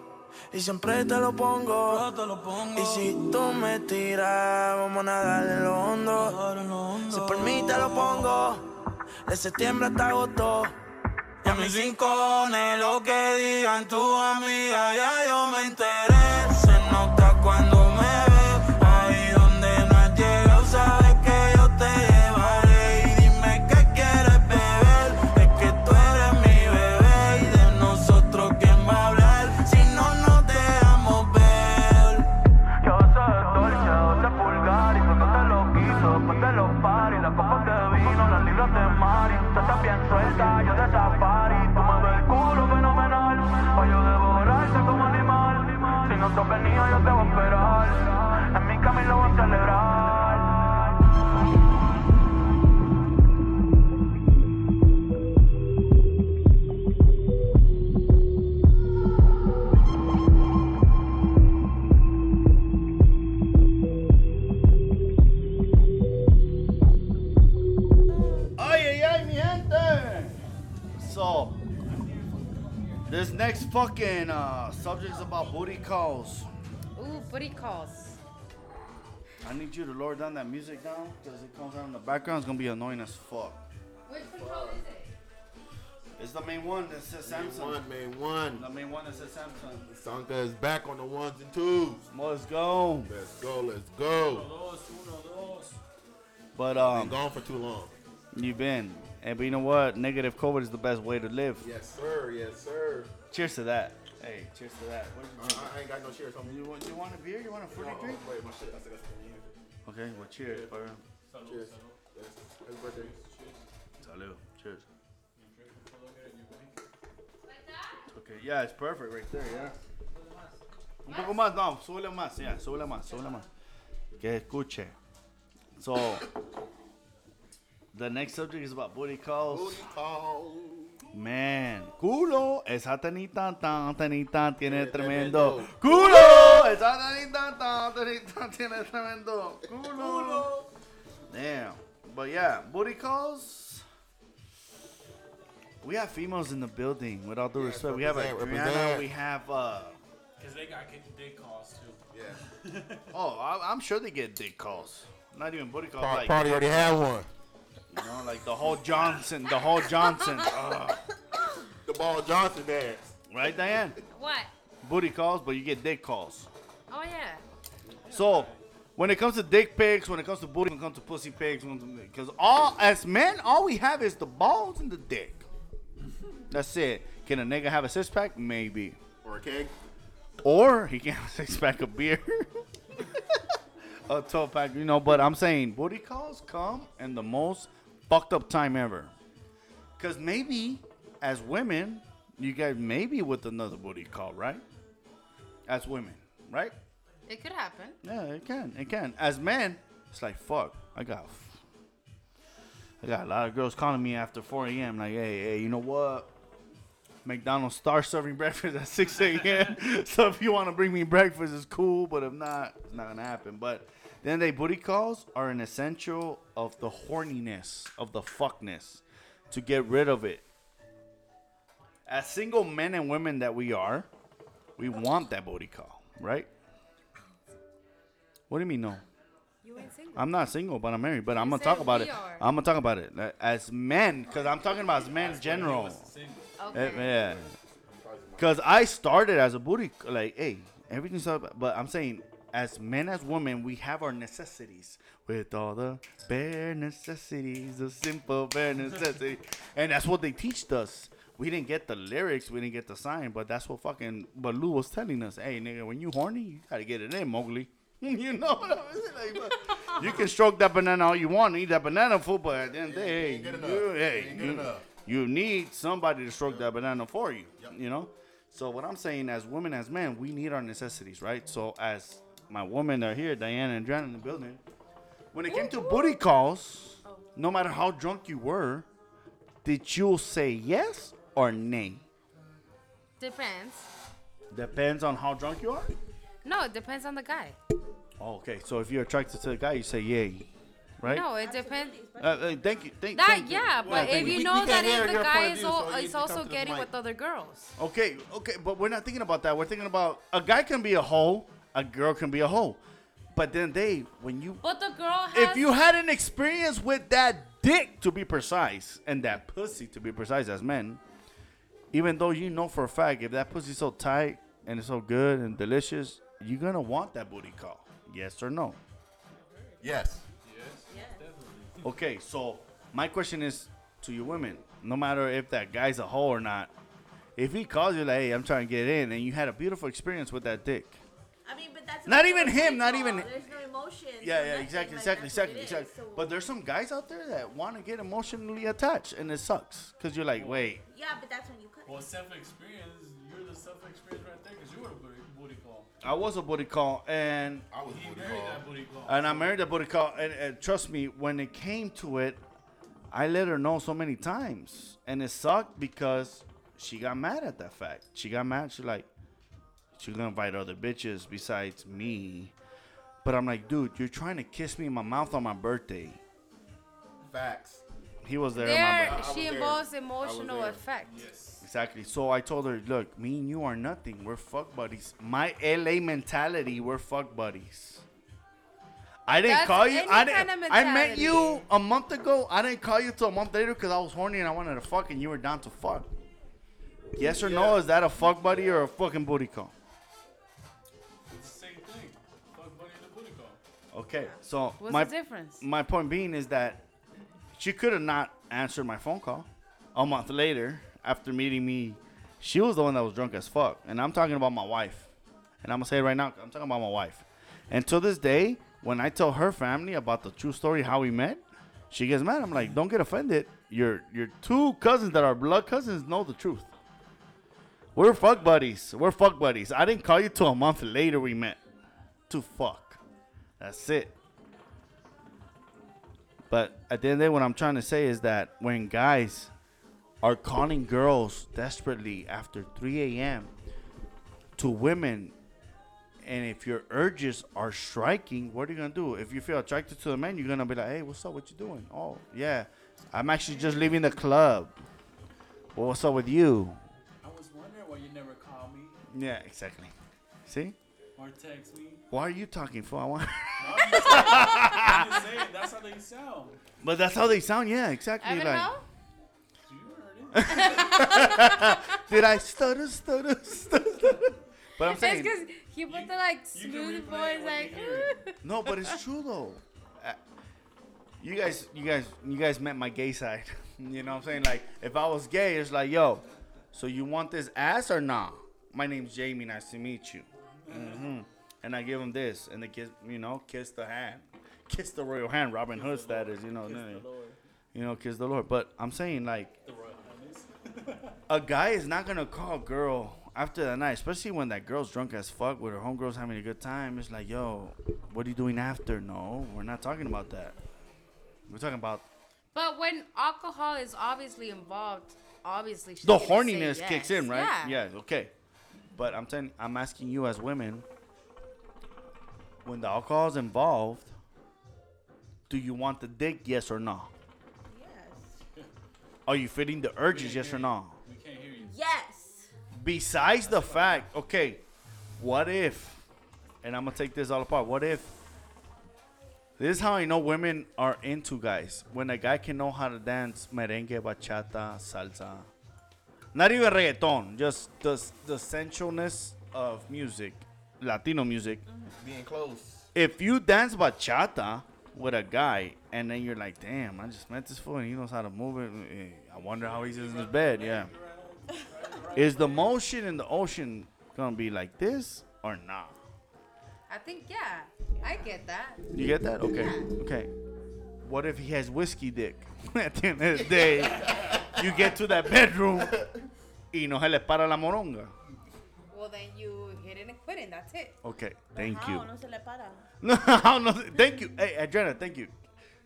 Y siempre te lo pongo. Yo te lo pongo. Y si tú me tiras, vamos a nadar en lo hondo. Si por mí te lo pongo. De septiembre hasta agosto. Y a mis rincones, lo que digan tu amiga, ya yo me enteré. Fucking uh, subject is about booty calls. Ooh, booty calls. I need you to lower down that music down because it comes out in the background. It's gonna be annoying as fuck. Which control is it? It's the main one that says Samsung. Main one, main one. The main one that says Samsung. Sanka is back on the ones and twos. Let's go. Let's go, let's go. Dos, uno, dos. But Been um, gone for too long. you've been. And but you know what? Negative COVID is the best way to live. Yes, sir. Yes, sir. Cheers to that. Hey, cheers to that. What Uh, you, I, I ain't got no cheers on me. you, want, you want a beer? You want a fruity Oh, drink? wait, my shit. I said that's for. Okay, well, cheers, bro. Cheers. Yes. Happy birthday. Salud. Cheers. Okay, yeah, it's perfect right there, yeah. Un poco más, no, súbele más, yeah, súbele más, súbele más. Que escuche. So, the next subject is about booty calls. Booty call. Man, culo, esa tenita tan tenita tiene Tiene tremendo. tremendo. Culo, esa tenita tan tenita tiene tremendo. Culo. Damn. But yeah, booty calls. We have females in the building. With all due Yes, respect, we have a represent, Brianna. We have uh. Because they got dick calls too. Yeah. Oh, I, I'm sure they get dick calls. Not even booty calls. Par- like Party already had one. You know, like the whole Johnson, the whole Johnson. Ugh. Uh. The Ball Johnson dance. right, Diane? What? Booty calls, but you get dick calls. Oh yeah. So, when it comes to dick pics, when it comes to booty, when it comes to pussy pics, because all as men, all we have is the balls and the dick. That's it. Can a nigga have a six pack? Maybe. Or a keg. Or he can have a six pack of beer. a 12 pack, you know. But I'm saying booty calls come in the most fucked up time ever. Because maybe as women, you guys maybe with another booty call, right? As women, right? It could happen. Yeah, it can. It can. As men, it's like fuck. I got, I got a lot of girls calling me after 4 a.m. Like, hey, hey, you know what? McDonald's starts serving breakfast at 6 a.m. so if you want to bring me breakfast, it's cool. But if not, it's not gonna happen. But then they booty calls are an essential of the horniness of the fuckness to get rid of it. As single men and women that we are, we want that booty call, right? What do you mean no? You ain't single. I'm not single, but I'm married. But I'm gonna talk about it. are. I'm gonna talk about it as men, because I'm talking about as men in general. Okay. Eh, Yeah. Because I started as a booty, like, hey, everything's up. But I'm saying, as men, as women, we have our necessities with all the bare necessities, the simple bare necessities. and that's what they teached us. We didn't get the lyrics, we didn't get the sign, but that's what fucking Baloo was telling us. Hey, nigga, when you horny, you gotta get it in, Mowgli. you know what I'm saying? Like, but you can stroke that banana all you want, eat that banana full, but at the end of the day, Ain't you, hey, you, you need somebody to stroke that banana for you. You know? So what I'm saying as women, as men, we need our necessities, right? So as my women are here, Diana and Jan in the building, when it came to booty calls, no matter how drunk you were, did you say yes or nay? Depends. Depends on how drunk you are. No, it depends on the guy. Oh, okay, so if you're attracted to the guy, you say yay, right? No, it depends. Uh, uh, thank you. Thank, That thank you. yeah, but thank if you We- know we that if the guy is, view, al- so is also come to the getting with other girls. Okay, okay, but we're not thinking about that. We're thinking about a guy can be a hoe, a girl can be a hoe. But then they, when you, But the girl has. if you had an experience with that dick to be precise, and that pussy to be precise as men, even though you know for a fact if that pussy's so tight and it's so good and delicious, you're gonna want that booty call. Yes or no? Yes. Yes. Okay, so my question is to you women, no matter if that guy's a hoe or not, if he calls you like, hey, I'm trying to get in, and you had a beautiful experience with that dick. I mean, but that's Not even him, not even- There's no emotion. Yeah, yeah, exactly, like, exactly, that's exactly, it is. exactly. So- But there's some guys out there that want to get emotionally attached, and it sucks because you're like, wait, yeah, but that's when you cut. Well, self experience, you're the self experience right there because you were a booty, booty call. I was a booty call, and I was He booty married call. that booty call. and I married a booty call, and, and trust me, when it came to it, I let her know so many times, and it sucked because she got mad at that fact. She got mad. She like, she's gonna invite other bitches besides me. But I'm like, dude, you're trying to kiss me in my mouth on my birthday. Facts. He was there. on my there, birthday. She was there. involves emotional there. effect. Exactly. So I told her, look, me and you are nothing. We're fuck buddies. My LA mentality, we're fuck buddies. I didn't That's call you. any I didn't. kind of I met you a month ago. I didn't call you till a month later because I was horny and I wanted to fuck, and you were down to fuck. Yes or no? Is that a fuck buddy or a fucking booty call? Okay. So What's my the difference? my point being is that she could have not answered my phone call a month later after meeting me. She was the one that was drunk as fuck, and I'm talking about my wife. And I'm gonna say it right now. I'm talking about my wife. And to this day, when I tell her family about the true story how we met, she gets mad. I'm like, don't get offended. Your your two cousins that are blood cousins know the truth. We're fuck buddies. We're fuck buddies. I didn't call you till a month later we met. To fuck. That's it. But at the end of the day, what I'm trying to say is that when guys are calling girls desperately after 3 a.m. to women, and if your urges are striking, what are you gonna do? If you feel attracted to the man, you're gonna be like, "Hey, what's up? What you doing? Oh, yeah, I'm actually just leaving the club. Well, what's up with you? I was wondering why you never call me Yeah, exactly. See, or text me. Why are you talking for? I want- I'm just saying, I'm just saying, that's how they sound. but that's how they sound. Yeah, exactly. Ever like, know? You heard it. did I stutter, stutter, stutter? stutter? But I'm It's saying, because he put the like you can smooth replay voice, when like. you hear no, but it's true though. Uh, You guys, you guys, you guys met my gay side. you know what I'm saying? Like, if I was gay, it's like, yo, so you want this ass or nah? My name's Jamie. Nice to meet you. hmm And I give him this, and they kiss, you know, kiss the hand, kiss the royal hand. Robin Hood status, you know, no, you know, kiss the Lord. But I'm saying like, The Royal a guy is not gonna call a girl after that night, especially when that girl's drunk as fuck with her homegirls having a good time, it's like, yo, what are you doing after? No, we're not talking about that. We're talking about But when alcohol is obviously involved, obviously she's the gonna say horniness yes. kicks in, right? Yeah. Yeah. Okay. But I'm telling, I'm asking you as women, when the alcohol is involved, do you want the dick? Yes or no? Yes. Are you fitting the urges? Yes or no? We can't hear you. Yes. Besides the fact, okay, what if, and I'm gonna take this all apart. What if this is how I know women are into guys when a guy can know how to dance merengue, bachata, salsa, not even reggaeton, just the the sensualness of music, Latino music. Being close. If you dance bachata with a guy and then you're like, damn, I just met this fool and he knows how to move it. eh, I wonder how he's in his bed. Yeah. Is the motion in the ocean gonna be like this or not? I think yeah, I get that. You get that? Okay. Okay. What if he has whiskey dick? At the end of the day, you get to that bedroom y no se le para la moronga. Well, then you hit and quit it. That's it. Okay. Thank How? you. No se le para. No, no, thank you. Hey, Adriana, thank you.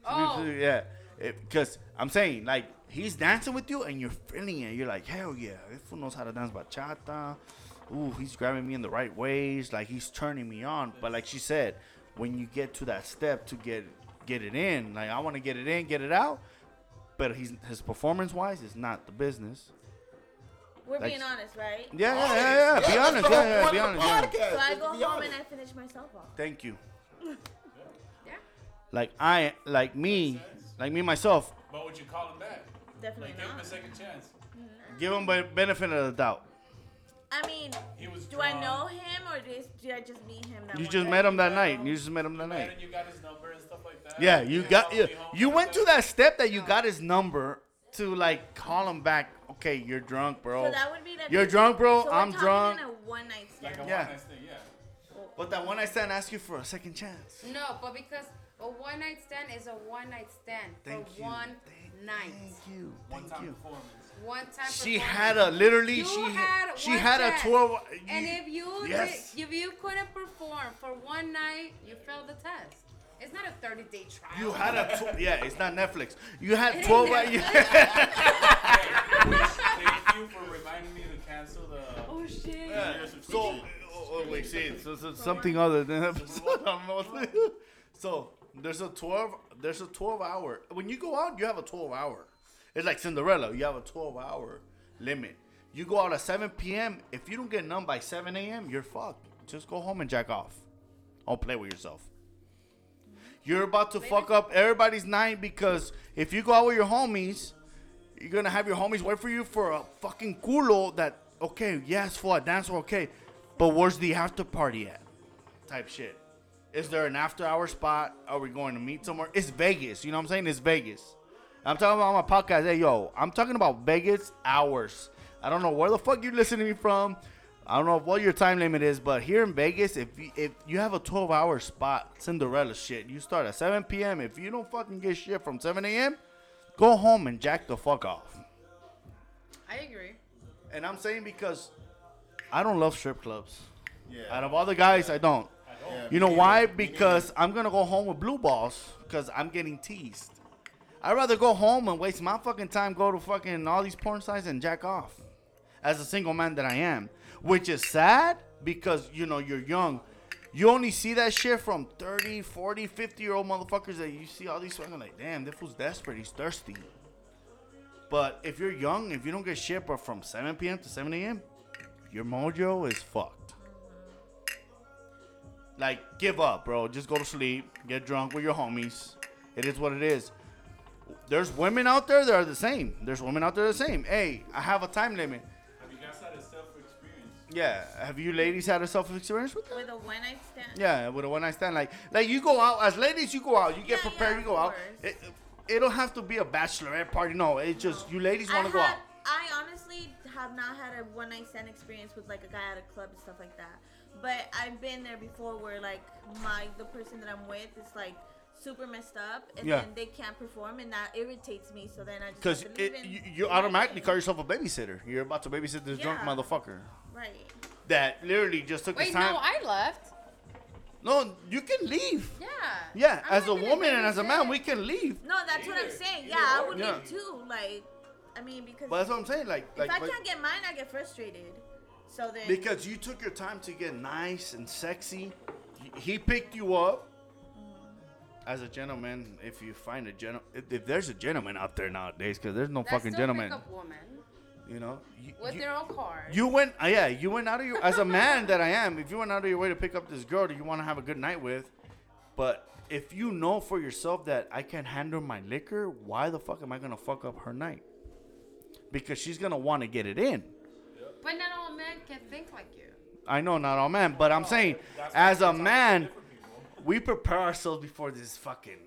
Oh. Yeah. Eh, because I'm saying, like, he's dancing with you and you're feeling it. You're like, hell yeah, this fool knows how to dance bachata. Ooh, he's grabbing me in the right ways. Like, he's turning me on. But like she said, when you get to that step to get get it in, like, I want to get it in, get it out. But he's, his performance wise is not the business. We're Like- being honest, right? Yeah, yeah, yeah, yeah. Be honest. Yeah, yeah, be honest. Yeah. So I go home and I finish myself off. Thank you. Yeah. Like I, like me, like me myself. But would you call him back? Definitely Like, give him a second chance. Mm-hmm. Give him the benefit of the doubt. I mean, He was do I know him or did, did I just meet him? That You one just day? met him that night. You just met him that night. then you got his number and stuff like that. Yeah, you got followed you, you went to that step that you got his number to like call him back. Okay, you're drunk, bro. So that would be the You're drunk, bro. So we're I'm talking drunk. in a one night stand. Like a Yeah. one night thing, yeah. But that one night stand ask you for a second chance. No, but because a one night stand is a one night stand Thank for you. one night. Thank you. One Thank time you. performance. One time. She performance. had a literally. You she had she one had a chance. tour. And if you Yes. if you couldn't perform for one night, you failed the test. It's not a 30 day trial. You had a tour. Yeah, it's not Netflix. You had 12 Netflix. Thank you for reminding me to cancel the. Oh shit. Yeah. So, oh, oh, wait, see, so, so something other than episode. I'm not- so there's a 12, there's a 12 hour. When you go out, you have a 12 hour. It's like Cinderella. You have a 12 hour limit. You go out at 7 p.m. If you don't get numb by 7 a.m., you're fucked. Just go home and jack off. Don't play with yourself. You're about to fuck up everybody's night because if you go out with your homies, you're gonna have your homies wait for you for a fucking culo that okay, yes, for a dance, okay, but where's the after party at? Type shit. Is there an after hour spot? Are we going to meet somewhere? It's Vegas. You know what I'm saying? It's Vegas. I'm talking about my podcast. Hey, yo, I'm talking about Vegas hours. I don't know where the fuck you're listening to me from. I don't know what your time limit is, but here in Vegas, if you, if you have a 12 hour spot, Cinderella shit, you start at 7 p.m. If you don't fucking get shit from 7 a.m., go home and jack the fuck off. I agree. And I'm saying because I don't love strip clubs. Yeah. Out of all the guys, I don't. I don't. Yeah, You know why? neither. Because I'm gonna go home with blue balls because I'm getting teased. I'd rather go home and waste my fucking time, go to fucking all these porn sites and jack off. As a single man that I am, which is sad because you know you're young. You only see that shit from 30, 40, 50 year old motherfuckers that you see all these fucking like, damn, this fool's desperate, he's thirsty. But if you're young, if you don't get shit but from 7 p.m. to 7 a.m., your mojo is fucked. Like, give up, bro. Just go to sleep, get drunk with your homies. It is what it is. There's women out there that are the same. There's women out there the same. Hey, I have a time limit. Yeah. Have you ladies had a self experience with that? With a one night stand. Yeah, with a one night stand. Like, like you go out as ladies, you go out, you get Yeah, prepared, yeah, you go out. It, it don't have to be a bachelorette party. No, it's just you ladies want to go out. I honestly have not had a one night stand experience with like a guy at a club and stuff like that. But I've been there before where like my the person that I'm with is like super messed up, and Yeah. then they can't perform, and that irritates me. So then I just Because have to leave and- you, you automatically call yourself a babysitter. You're about to babysit this drunk motherfucker right. that literally just took Wait, his no, time. I left. No, you can leave. Yeah. Yeah, I'm as a woman and as a man, we can leave. No, that's what I'm saying. Yeah, I would Yeah. leave too. Like, I mean, because But that's what I'm saying. Like, if like, I but- can't get mine, I get frustrated. So then, because you took your time to get nice and sexy. He picked you up. As a gentleman, if you find a gentle, if, if there's a gentleman out there nowadays, because there's no That fucking still gentleman, pick up woman you know. You, with you- their own cars. You went, uh, yeah, you went out of your, as a man that I am, if you went out of your way to pick up this girl that you want to have a good night with, but if you know for yourself that I can't handle my liquor, why the fuck am I gonna fuck up her night? Because she's gonna want to get it in. But not all men can think like you. I know not all men, but I'm saying, as a man, we prepare ourselves before this fucking.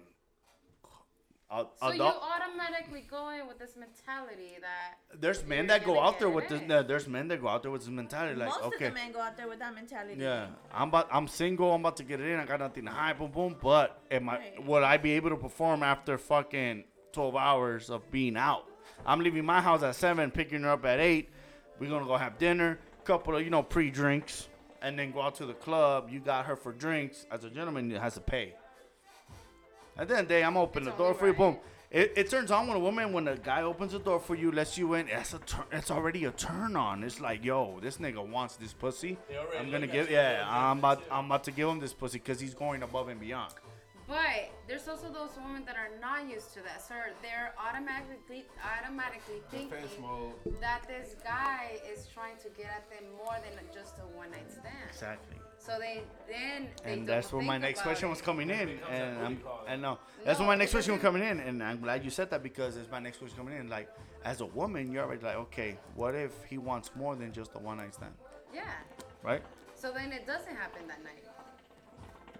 Uh, So you automatically go in with this mentality that there's men that go out there with it this. no, There's men that go out there with this mentality, like, most okay, of the men go out there with that mentality. Yeah, I'm about. I'm single. I'm about to get it in. I got nothing to hide. Boom, boom. But am I? Right. Would I be able to perform after fucking 12 hours of being out? I'm leaving my house at seven, picking her up at eight. We're gonna go have dinner, couple of you know pre-drinks, and then go out to the club. You got her for drinks. As a gentleman, it has to pay. At the end of the day, I'm open the door for you. Boom. It, it turns on when a woman, when a guy opens the door for you, lets you in. It's a turn. It's already a turn on. It's like, yo, this nigga wants this pussy. I'm gonna give. Yeah, I'm about. I'm about to give him this pussy because he's going above and beyond. But there's also those women that are not used to that. So they're automatically automatically thinking Defense mode. that this guy is trying to get at them more than just a one night stand. Exactly. So they then they And that's where my next question it. was coming in, becomes and I'm, call. I know that's No, where my next question was coming in, and I'm glad you said that because it's my next question coming in. Like, as a woman, you're already like, okay, what if he wants more than just a one night stand, Yeah. right? So then it doesn't happen that night.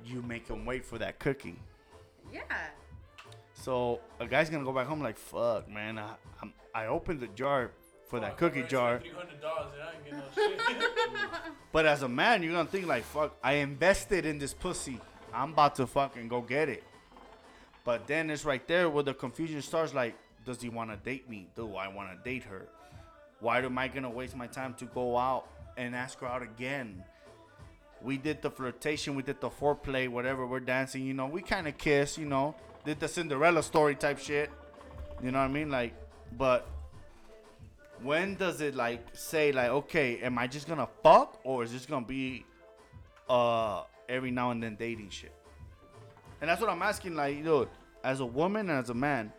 You make him wait for that cookie. Yeah. So a guy's gonna go back home like, fuck, man, I, I'm, I opened the jar for that oh, cookie jar, Three hundred dollars, and I ain't no shit. but as a man, you're gonna think like, fuck, I invested in this pussy. I'm about to fucking go get it. But then it's right there where the confusion starts. Like, does he want to date me? Do I want to date her? Why am I gonna waste my time to go out and ask her out again? We did the flirtation, we did the foreplay, whatever. We're dancing, you know. We kind of kiss, you know. Did the Cinderella story type shit. You know what I mean? Like, but when does it like say like, okay, am I just gonna fuck or is this gonna be uh every now and then dating shit? And that's what I'm asking. Like, dude, as a woman and as a man,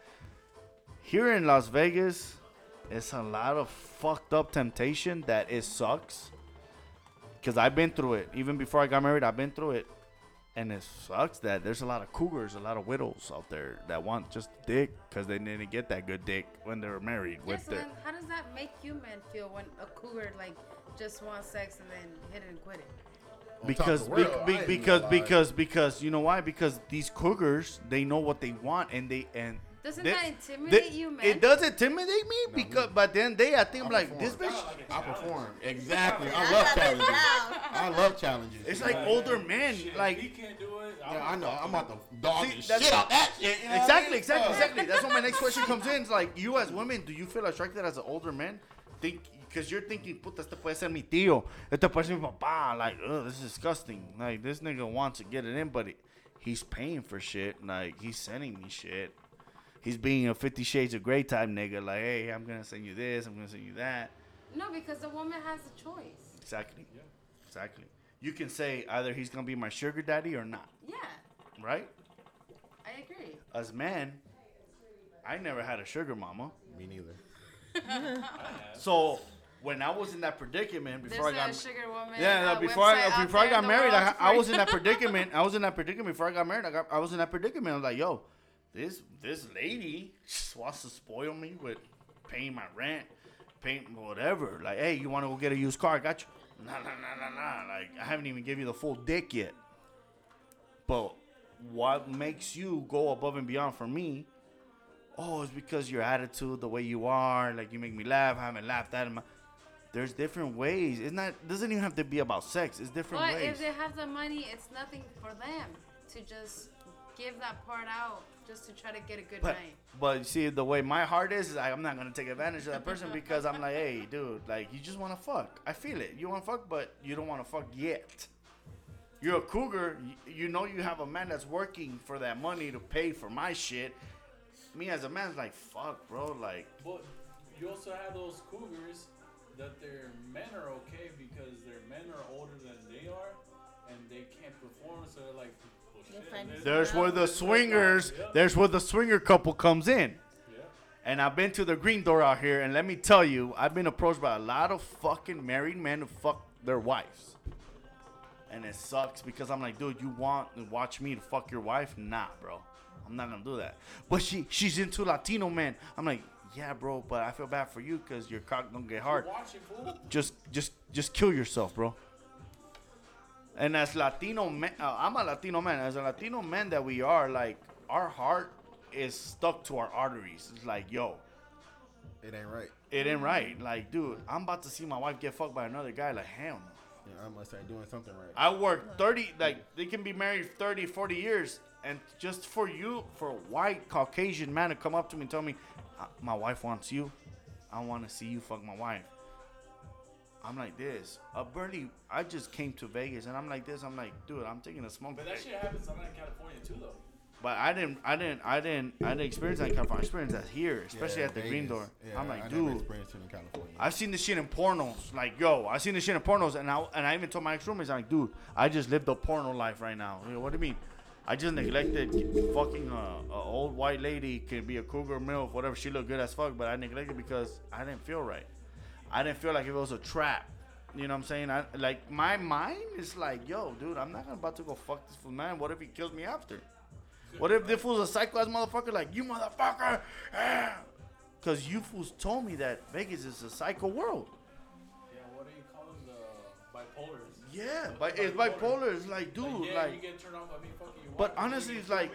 here in Las Vegas, it's a lot of fucked up temptation that it sucks. Cause I've been through it. Even before I got married, I've been through it. And it sucks that there's a lot of cougars, a lot of widows out there that want just dick because they didn't get that good dick when they were married Yeah, with so their. then how does that make you men feel when a cougar like just wants sex and then hit it and quit it? because be, be- I because because because you know why because these cougars they know what they want and they and Doesn't they- that they- intimidate you, man? it does intimidate me because but then they I think I'm like this perform. bitch I perform. Exactly. I love challenges. I love challenges. it's like older men Shit, if like he can't do it. Yeah, I know. I'm about to dog See, the that's- shit out that shit. you know what I exactly, mean? exactly, exactly. That's what my next question comes in. It's like, you as women, do you feel attracted as an older man? Think, because you're thinking, puta, este puede ser mi tío. Este puede ser mi papá. Like, ugh, this is disgusting. Like, this nigga wants to get it in, but he, he's paying for shit. Like, he's sending me shit. He's being a Fifty Shades of Grey type nigga. Like, hey, I'm going to send you this. I'm going to send you that. No, because the woman has a choice. Exactly. Exactly. You can say either he's going to be my sugar daddy or not. Yeah, Right? I agree. As man, I never had a sugar mama. Me neither. So when I was in that predicament before There's I a got sugar woman. yeah, no, before I before I got married, I, I was in that predicament. I was in that predicament before I got married. I got I was in that predicament. I was like, yo, this this lady just wants to spoil me with paying my rent, paying whatever. Like, hey, you want to go get a used car? I got you. Nah, nah, nah, nah, nah. Like, I haven't even given you the full dick yet. But what makes you go above and beyond for me? Oh, it's because your attitude, the way you are, like you make me laugh. I haven't laughed at him. There's different ways. It's not doesn't even have to be about sex. It's different But ways. if they have the money, it's nothing for them to just give that part out just to try to get a good But, night. but you see, the way my heart is, is like, I'm not gonna take advantage of that person because I'm like, hey, dude, like you just wanna fuck. I feel it. You wanna fuck, but you don't wanna fuck yet. You're a cougar. You, you know you have a man that's working for that money to pay for my shit. Me as a man's like, fuck, bro. Like, But you also have those cougars that their men are okay because their men are older than they are and they can't perform, so they're like, well, They shit, find let's- there's where the let's work out. swingers. There's where the swinger couple comes in. And I've been to the green door out here, and let me tell you, I've been approached by a lot of fucking married men who fuck their wives. And it sucks because I'm like, dude, you want to watch me to fuck your wife? Nah, bro. I'm not gonna do that. But she she's into Latino men. I'm like, yeah, bro, but I feel bad for you because your cock don't get hard. Watch it, fool. Just just just kill yourself, bro. And as Latino men, uh, I'm a Latino man. As a Latino man that we are, like our heart is stuck to our arteries. It's like, yo, It ain't right. it ain't right. Like, dude, I'm about to see my wife get fucked by another guy. Like, hell. Yeah, I must start doing something right. I work 30, like, they can be married 30, 40 years. And just for you, for a white Caucasian man to come up to me and tell me, "Uh, my wife wants you, I want to see you fuck my wife. I'm like this. Uh, Bernie, I just came to Vegas and I'm like this. I'm like, dude, I'm taking a smoke But that break. shit happens a lot in California too, though. But I didn't, I didn't, I didn't, I didn't experience that in California. I experienced that here, especially Yeah, at the Green Door. Yeah, I'm like, never dude, experienced it in California. I've seen this shit in pornos. Like, yo, I've seen this shit in pornos, and I and I even told my ex roommates, I'm like, dude, I just lived a porno life right now. You know, what do you mean? I just neglected fucking a, a old white lady can be a cougar milf, whatever. She looked good as fuck, but I neglected because I didn't feel right. I didn't feel like it was a trap. You know what I'm saying? I like my mind is like, yo, dude, I'm not about to go fuck this fool, man. What if he kills me after? What if this fool's a psycho ass motherfucker? Like you, motherfucker. Ah! Because you fools told me that Vegas is a psycho world. Yeah, what do you call them? The bipolars. Yeah, but it's bipolar. It's like, dude, Like, yeah, like. you get turned off by me fucking your But honestly, it's like,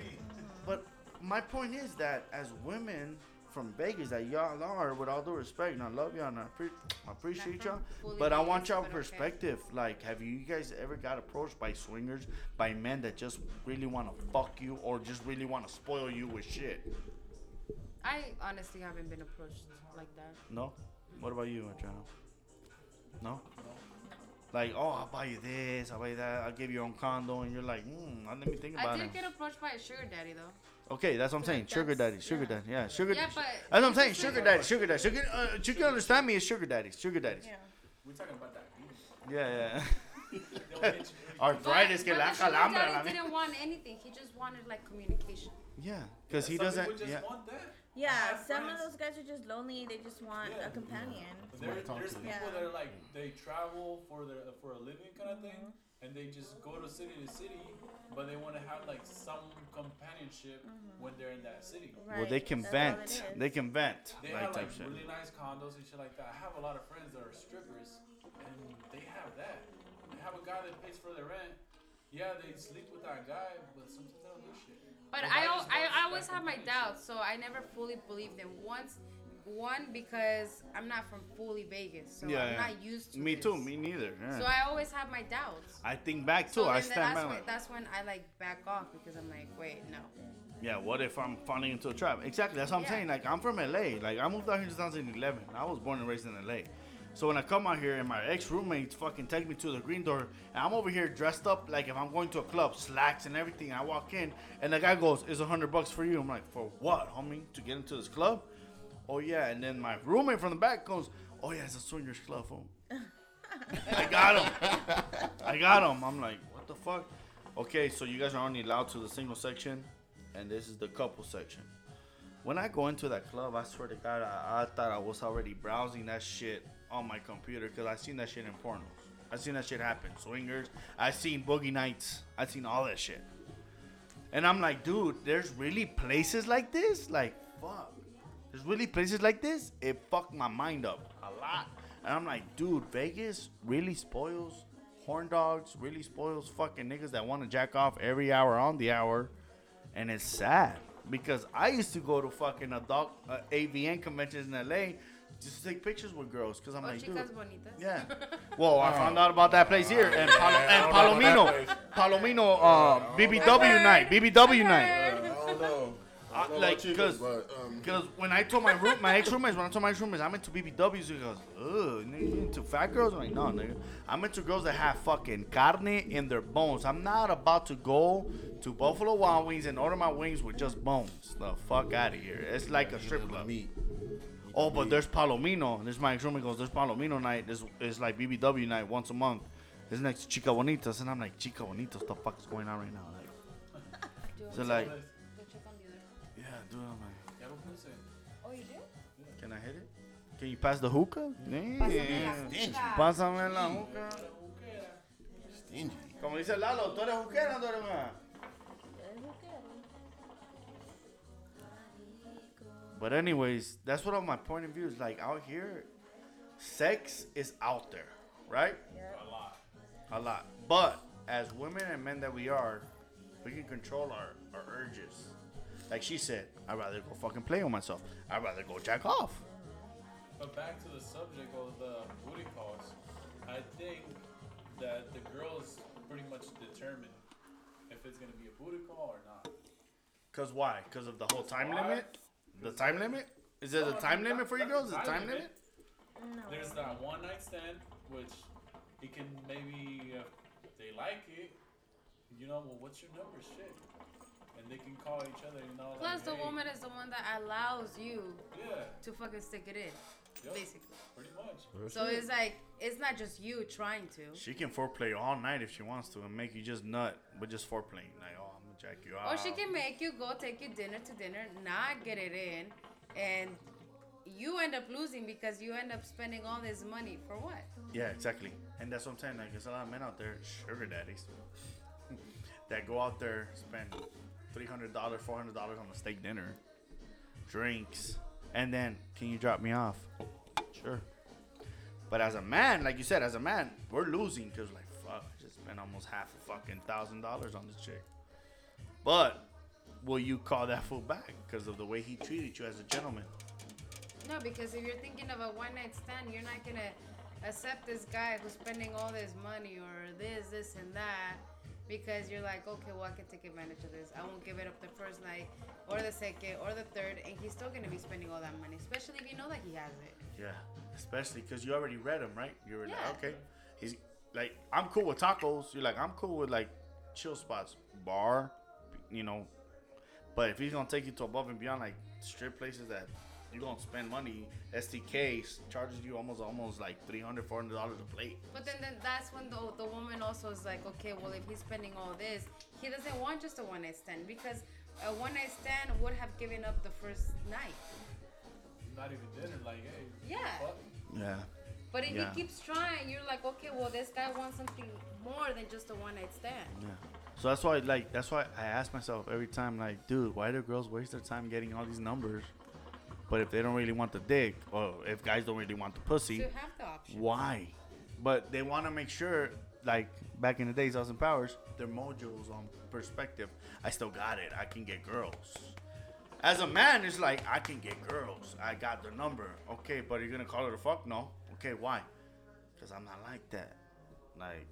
but my point is that as women from Vegas, that y'all are, with all due respect, and I love y'all, and I, pre- I appreciate y'all, but I want y'all but okay. perspective. Like, have you guys ever got approached by swingers, by men that just really want to fuck you, or just really want to spoil you with shit? I honestly haven't been approached like that. No. What about you, Adriana? No. Like, oh, I'll buy you this, I'll buy you that, I'll give you your own condo, and you're like, hmm, let me think about it. I did it. get approached by a sugar daddy though. Okay, that's what I'm saying. Like, Sugar daddy, sugar yeah. daddy, yeah, sugar. Yeah, but that's what I'm saying. Sugar daddy, sugar daddy, sugar. Uh, you can understand me as sugar daddies, sugar daddies. Yeah. We're talking about that. Yeah, They'll yeah. hit you. Arthritis, que but la the sugar calambra. daddy didn't want anything. He just wanted like communication. Yeah, because he Some doesn't. just Yeah. want that. Yeah, I have some of those guys are just lonely. They just want Yeah. a companion. There, there's people. Yeah. that are like they travel for their for a living kind of thing, and they just go to city to city, but they want to have like some companionship mm-hmm. when they're in that city. Right. Well, they can that's vent. They can vent. They like have type like shit. really nice condos and shit like that. I have a lot of friends that are strippers, and they have that. They have a guy that pays for their rent. Yeah, they sleep with that guy, but sometimes they don't do shit. But They I, might al- just I, I always have my doubts, so I never fully believed them. Once, one because I'm not from fully Vegas, so Yeah, I'm yeah. not used to. Me this. too. Me neither. yeah. So I always have my doubts. I think back too. So I stand that's back. when, that's when I like back off because I'm like, wait, no. Yeah, what if I'm falling into a trap? Exactly, that's what I'm saying. Like, I'm from LA. Like, I moved out here in 2011. I was born and raised in LA. So when I come out here and my ex roommates fucking take me to the green door, and I'm over here dressed up like if I'm going to a club, slacks and everything. I walk in, and the guy goes, "It's a hundred bucks for you." I'm like, "For what, homie? To get into this club?" Oh yeah, and then my roommate from the back goes, "Oh yeah, it's a swingers club, fool." I got him. I got him. I'm like, what the fuck? Okay, so you guys are only allowed to the single section, and this is the couple section. When I go into that club, I swear to God, I, I thought I was already browsing that shit on my computer because I seen that shit in pornos. I seen that shit happen. Swingers. I seen boogie nights. I seen all that shit. And I'm like, dude, there's really places like this? Like, fuck. There's really places like this? It fucked my mind up a lot. And I'm like, dude, Vegas really spoils horn dogs, really spoils fucking niggas that want to jack off every hour on the hour. And it's sad because I used to go to fucking adult uh, AVN conventions in LA just to take pictures with girls, cause I'm Oh, like, dude. bonitas. Yeah. Well, I found out about that place here and, Palo- Yeah, and don't know about Palomino, Palomino, uh, BBW night, BBW night. I. I don't know like, about cause, but, um, cause when I told my room, my ex roommates, when I told my ex roommates I'm into BBWs, he goes, ugh, nigga, you into fat girls? I'm like, no, nigga. I'm into girls that have fucking carne in their bones. I'm not about to go to Buffalo Wild Wings and order my wings with just bones. The fuck out of here. It's like a strip club. meat. Oh, but there's Palomino. This is my ex roommate goes, there's Palomino night. This is like BBW night once a month. This next to Chica Bonitas. And I'm like, Chica Bonitas, what the fuck is going on right now? Like, so like, Can you pass the hookah? Yeah. Stingy. Pásame la hookah. Stingy. Como dice Lalo, ¿tú eres juquera o tú eres una? But anyways, that's what all my point of view is like out here. Sex is out there, right? A lot. A lot. But as women and men that we are, we can control our, our urges. Like she said, I'd rather go fucking play with myself. I'd rather go jack off. But back to the subject of the booty calls, I think that the girls pretty much determine if it's gonna be a booty call or not. Cause why? Cause of the whole time Why? limit? The time limit? Is there a time limit for you girls? the The time limit? No. There's that one night stand, which he can maybe, uh, if they like it, you know, well, what's your number? Shit. And they can call each other, you know. Plus, like, the hey, woman is the one that allows you Yeah, to fucking stick it in, Yep. basically. pretty much. So it's like it's not just you trying to. She can foreplay all night if she wants to and make you just nut, but just foreplaying. Like, oh, I'm gonna jack you out. Or she can make you go take you dinner to dinner, not get it in, and you end up losing because you end up spending all this money for what? Yeah, exactly. And that's what I'm saying. Like, there's a lot of men out there, sugar daddies, that go out there, spend $300, $400 on a steak dinner, drinks, and then, can you drop me off? Sure. But as a man, like you said, as a man, we're losing because, like, fuck, I just spent almost half a fucking thousand dollars on this chick. But will you call that fool back because of the way he treated you as a gentleman? No, because if you're thinking of a one night stand, you're not gonna accept this guy who's spending all this money or this, this, and that. Because you're like, okay, well, I can take advantage of this. I won't give it up the first night, or the second, or the third, and he's still gonna be spending all that money, especially if you know that he has it. Yeah, especially because you already read him, right? You were Yeah. like, okay, he's like, I'm cool with tacos. You're like, I'm cool with like chill spots, bar, you know. But if he's gonna take you to above and beyond, like strip places that you're gonna spend money, STK charges you almost almost like 300 400 dollars a plate. But then, then that's when the, the woman also is like, okay, well, if he's spending all this, he doesn't want just a one night stand because a one night stand would have given up the first night. Not even dinner, like, hey. Yeah. fuck. Yeah. But if Yeah. he keeps trying, you're like, okay, well, this guy wants something more than just a one night stand. Yeah. So that's why, like, that's why I ask myself every time, like, dude, why do girls waste their time getting all these numbers? But if they don't really want the dick, or if guys don't really want the pussy, have the option. why? But they want to make sure, like back in the days, Austin Powers, their mojo's on perspective. I still got it. I can get girls. As a man, it's like I can get girls. I got the number. Okay, but are you're gonna call it a fuck? No. Okay, why? Because I'm not like that. Like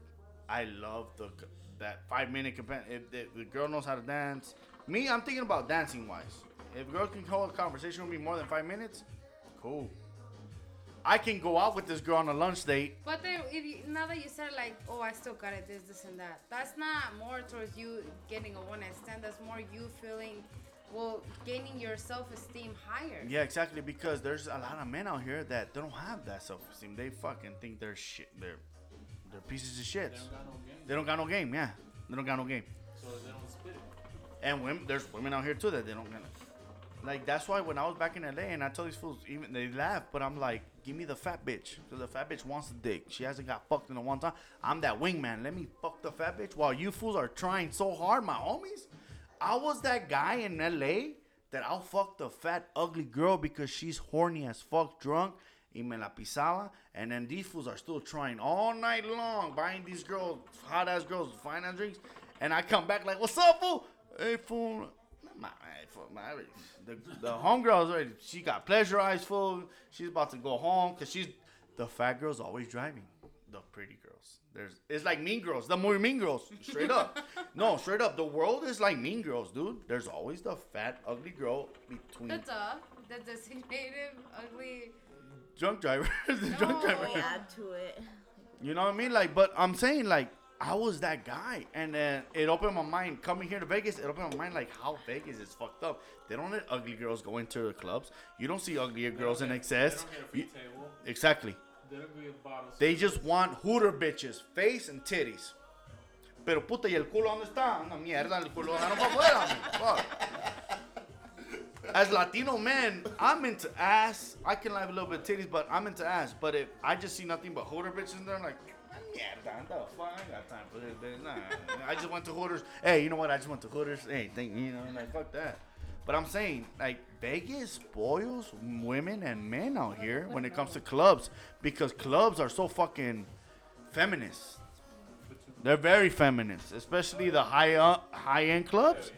I love the that five minute compa- if the, the girl knows how to dance. Me, I'm thinking about dancing wise. If a girl can hold a conversation with me more than five minutes, cool. I can go out with this girl on a lunch date. But then, if you, now that you said like, oh, I still got it, this, this, and that, that's not more towards you getting a one night stand. That's more you feeling, well, gaining your self esteem higher. Yeah, exactly. Because there's a lot of men out here that don't have that self esteem. They fucking think they're shit. They're they're pieces of shit. They don't got no game. They don't got no game. Yeah, they don't got no game. So they don't spit it. And women, there's women out here too that they don't gonna. Like that's why when I was back in LA and I told these fools, even they laugh, but I'm like, give me the fat bitch, because the fat bitch wants the dick. She hasn't got fucked in a one time. I'm that wingman. Let me fuck the fat bitch while you fools are trying so hard, my homies. I was that guy in LA that I'll fuck the fat ugly girl because she's horny as fuck, drunk, y me la pisaba, and then these fools are still trying all night long, buying these girls, hot ass girls, ass drinks, and I come back like, what's up, fool? Hey, fool. My, my, my, the the homegirl's already. She got pleasure eyes full. She's about to go home because she's the fat girl's always driving. The pretty girls. There's it's like Mean Girls. The more Mean Girls. Straight up. no, straight up. The world is like Mean Girls, dude. There's always the fat, ugly girl between The duh, the designated ugly. drunk driver. the drunk driver. They add to it. You know what I mean? Like, but I'm saying like I was that guy, and then it opened my mind coming here to Vegas. It opened my mind like how Vegas is fucked up. They don't let ugly girls go into the clubs. You don't see uglier girls in XS. They don't get a free You- table. exactly. They don't get bottles. They just want hooter bitches, face and titties. Pero puta, ¿y el culo dónde está? Una mierda, el culo dejaron para afuera. man. Fuck. As Latino men, I'm into ass. I can have a little bit of titties, but I'm into ass. But if I just see nothing but hooter bitches in there, I'm like, mierda, the fuck? I got time for this, bitch. Nah, I just went to Hooters. Hey, you know what? I just went to Hooters. Hey, think, you know, like, fuck that. But I'm saying, like, Vegas spoils women and men out here when it comes to clubs because clubs are so fucking feminist. They're very feminist, especially the high uh, high end clubs.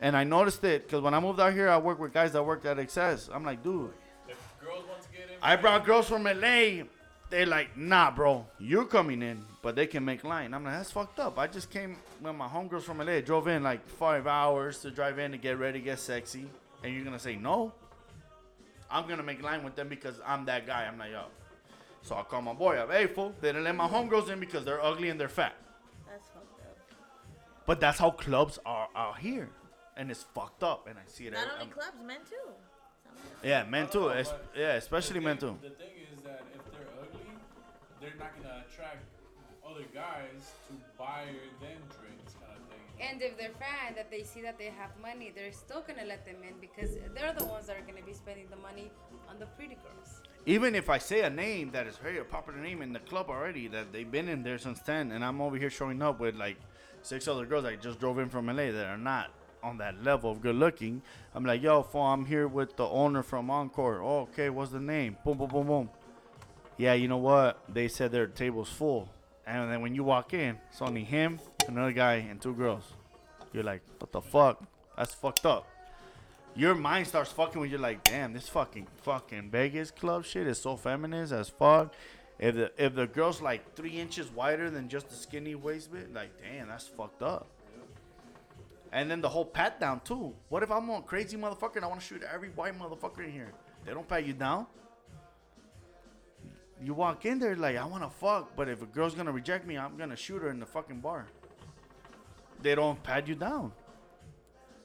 And I noticed it because when I moved out here, I worked with guys that worked at XS. I'm like, dude, If girls want to get in, I brought girls from LA. They're like, nah, bro, you're coming in, but they can make line. I'm like, that's fucked up. I just came with my homegirls from LA, drove in like five hours to drive in to get ready, get sexy, and you're gonna say no? I'm gonna make line with them because I'm that guy. I'm like, yo. So I call my boy up. Hey, fool, they didn't let my homegirls in because they're ugly and they're fat. That's fucked up. But that's how clubs are out here, and it's fucked up. And I see it. Not every- only I'm- clubs, men too. Some- yeah, men too. Oh, es- yeah, especially the men thing- too. They're not gonna attract other guys to buy them drinks, kind of thing. And if they're fat, that they see that they have money, they're still gonna let them in because they're the ones that are gonna be spending the money on the pretty girls. Even if I say a name that is very a popular name in the club already, that they've been in there since 10, and I'm over here showing up with like six other girls that just drove in from LA that are not on that level of good looking. I'm like, yo, fool, I'm here with the owner from Encore. Oh, okay, what's the name? Boom, boom, boom, boom. Yeah, you know what? They said their table's full. And then when you walk in, it's only him, another guy, and two girls. You're like, what the fuck? That's fucked up your mind starts fucking when you're like, damn, this fucking fucking Vegas club shit is so feminist as fuck. If the if the girl's like three inches wider than just a skinny waist bit, like damn, that's fucked up. And then the whole pat down too. What if I'm a crazy motherfucker and I want to shoot every white motherfucker in here? They don't pat you down. You walk in there like I want to fuck, but if a girl's gonna reject me, I'm gonna shoot her in the fucking bar. They don't pat you down.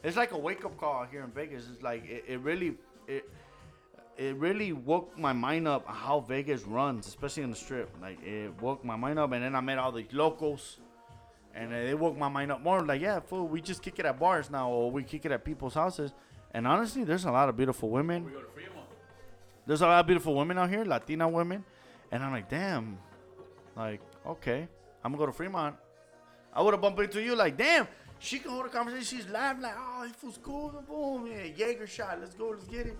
It's like a wake up call here in Vegas. It's like it, it really it it really woke my mind up how Vegas runs, especially on the strip. Like it woke my mind up, and then I met all these locals, and it woke my mind up more. Like yeah, fool, we just kick it at bars now, or we kick it at people's houses. And honestly, there's a lot of beautiful women. We go to There's a lot of beautiful women out here, Latina women, and I'm like, damn, like okay, I'm gonna go to Fremont. I would have bumped into you like, damn, she can hold a conversation. She's laughing like, oh, it feels cool. Boom, yeah, Jaeger shot. Let's go, let's get it.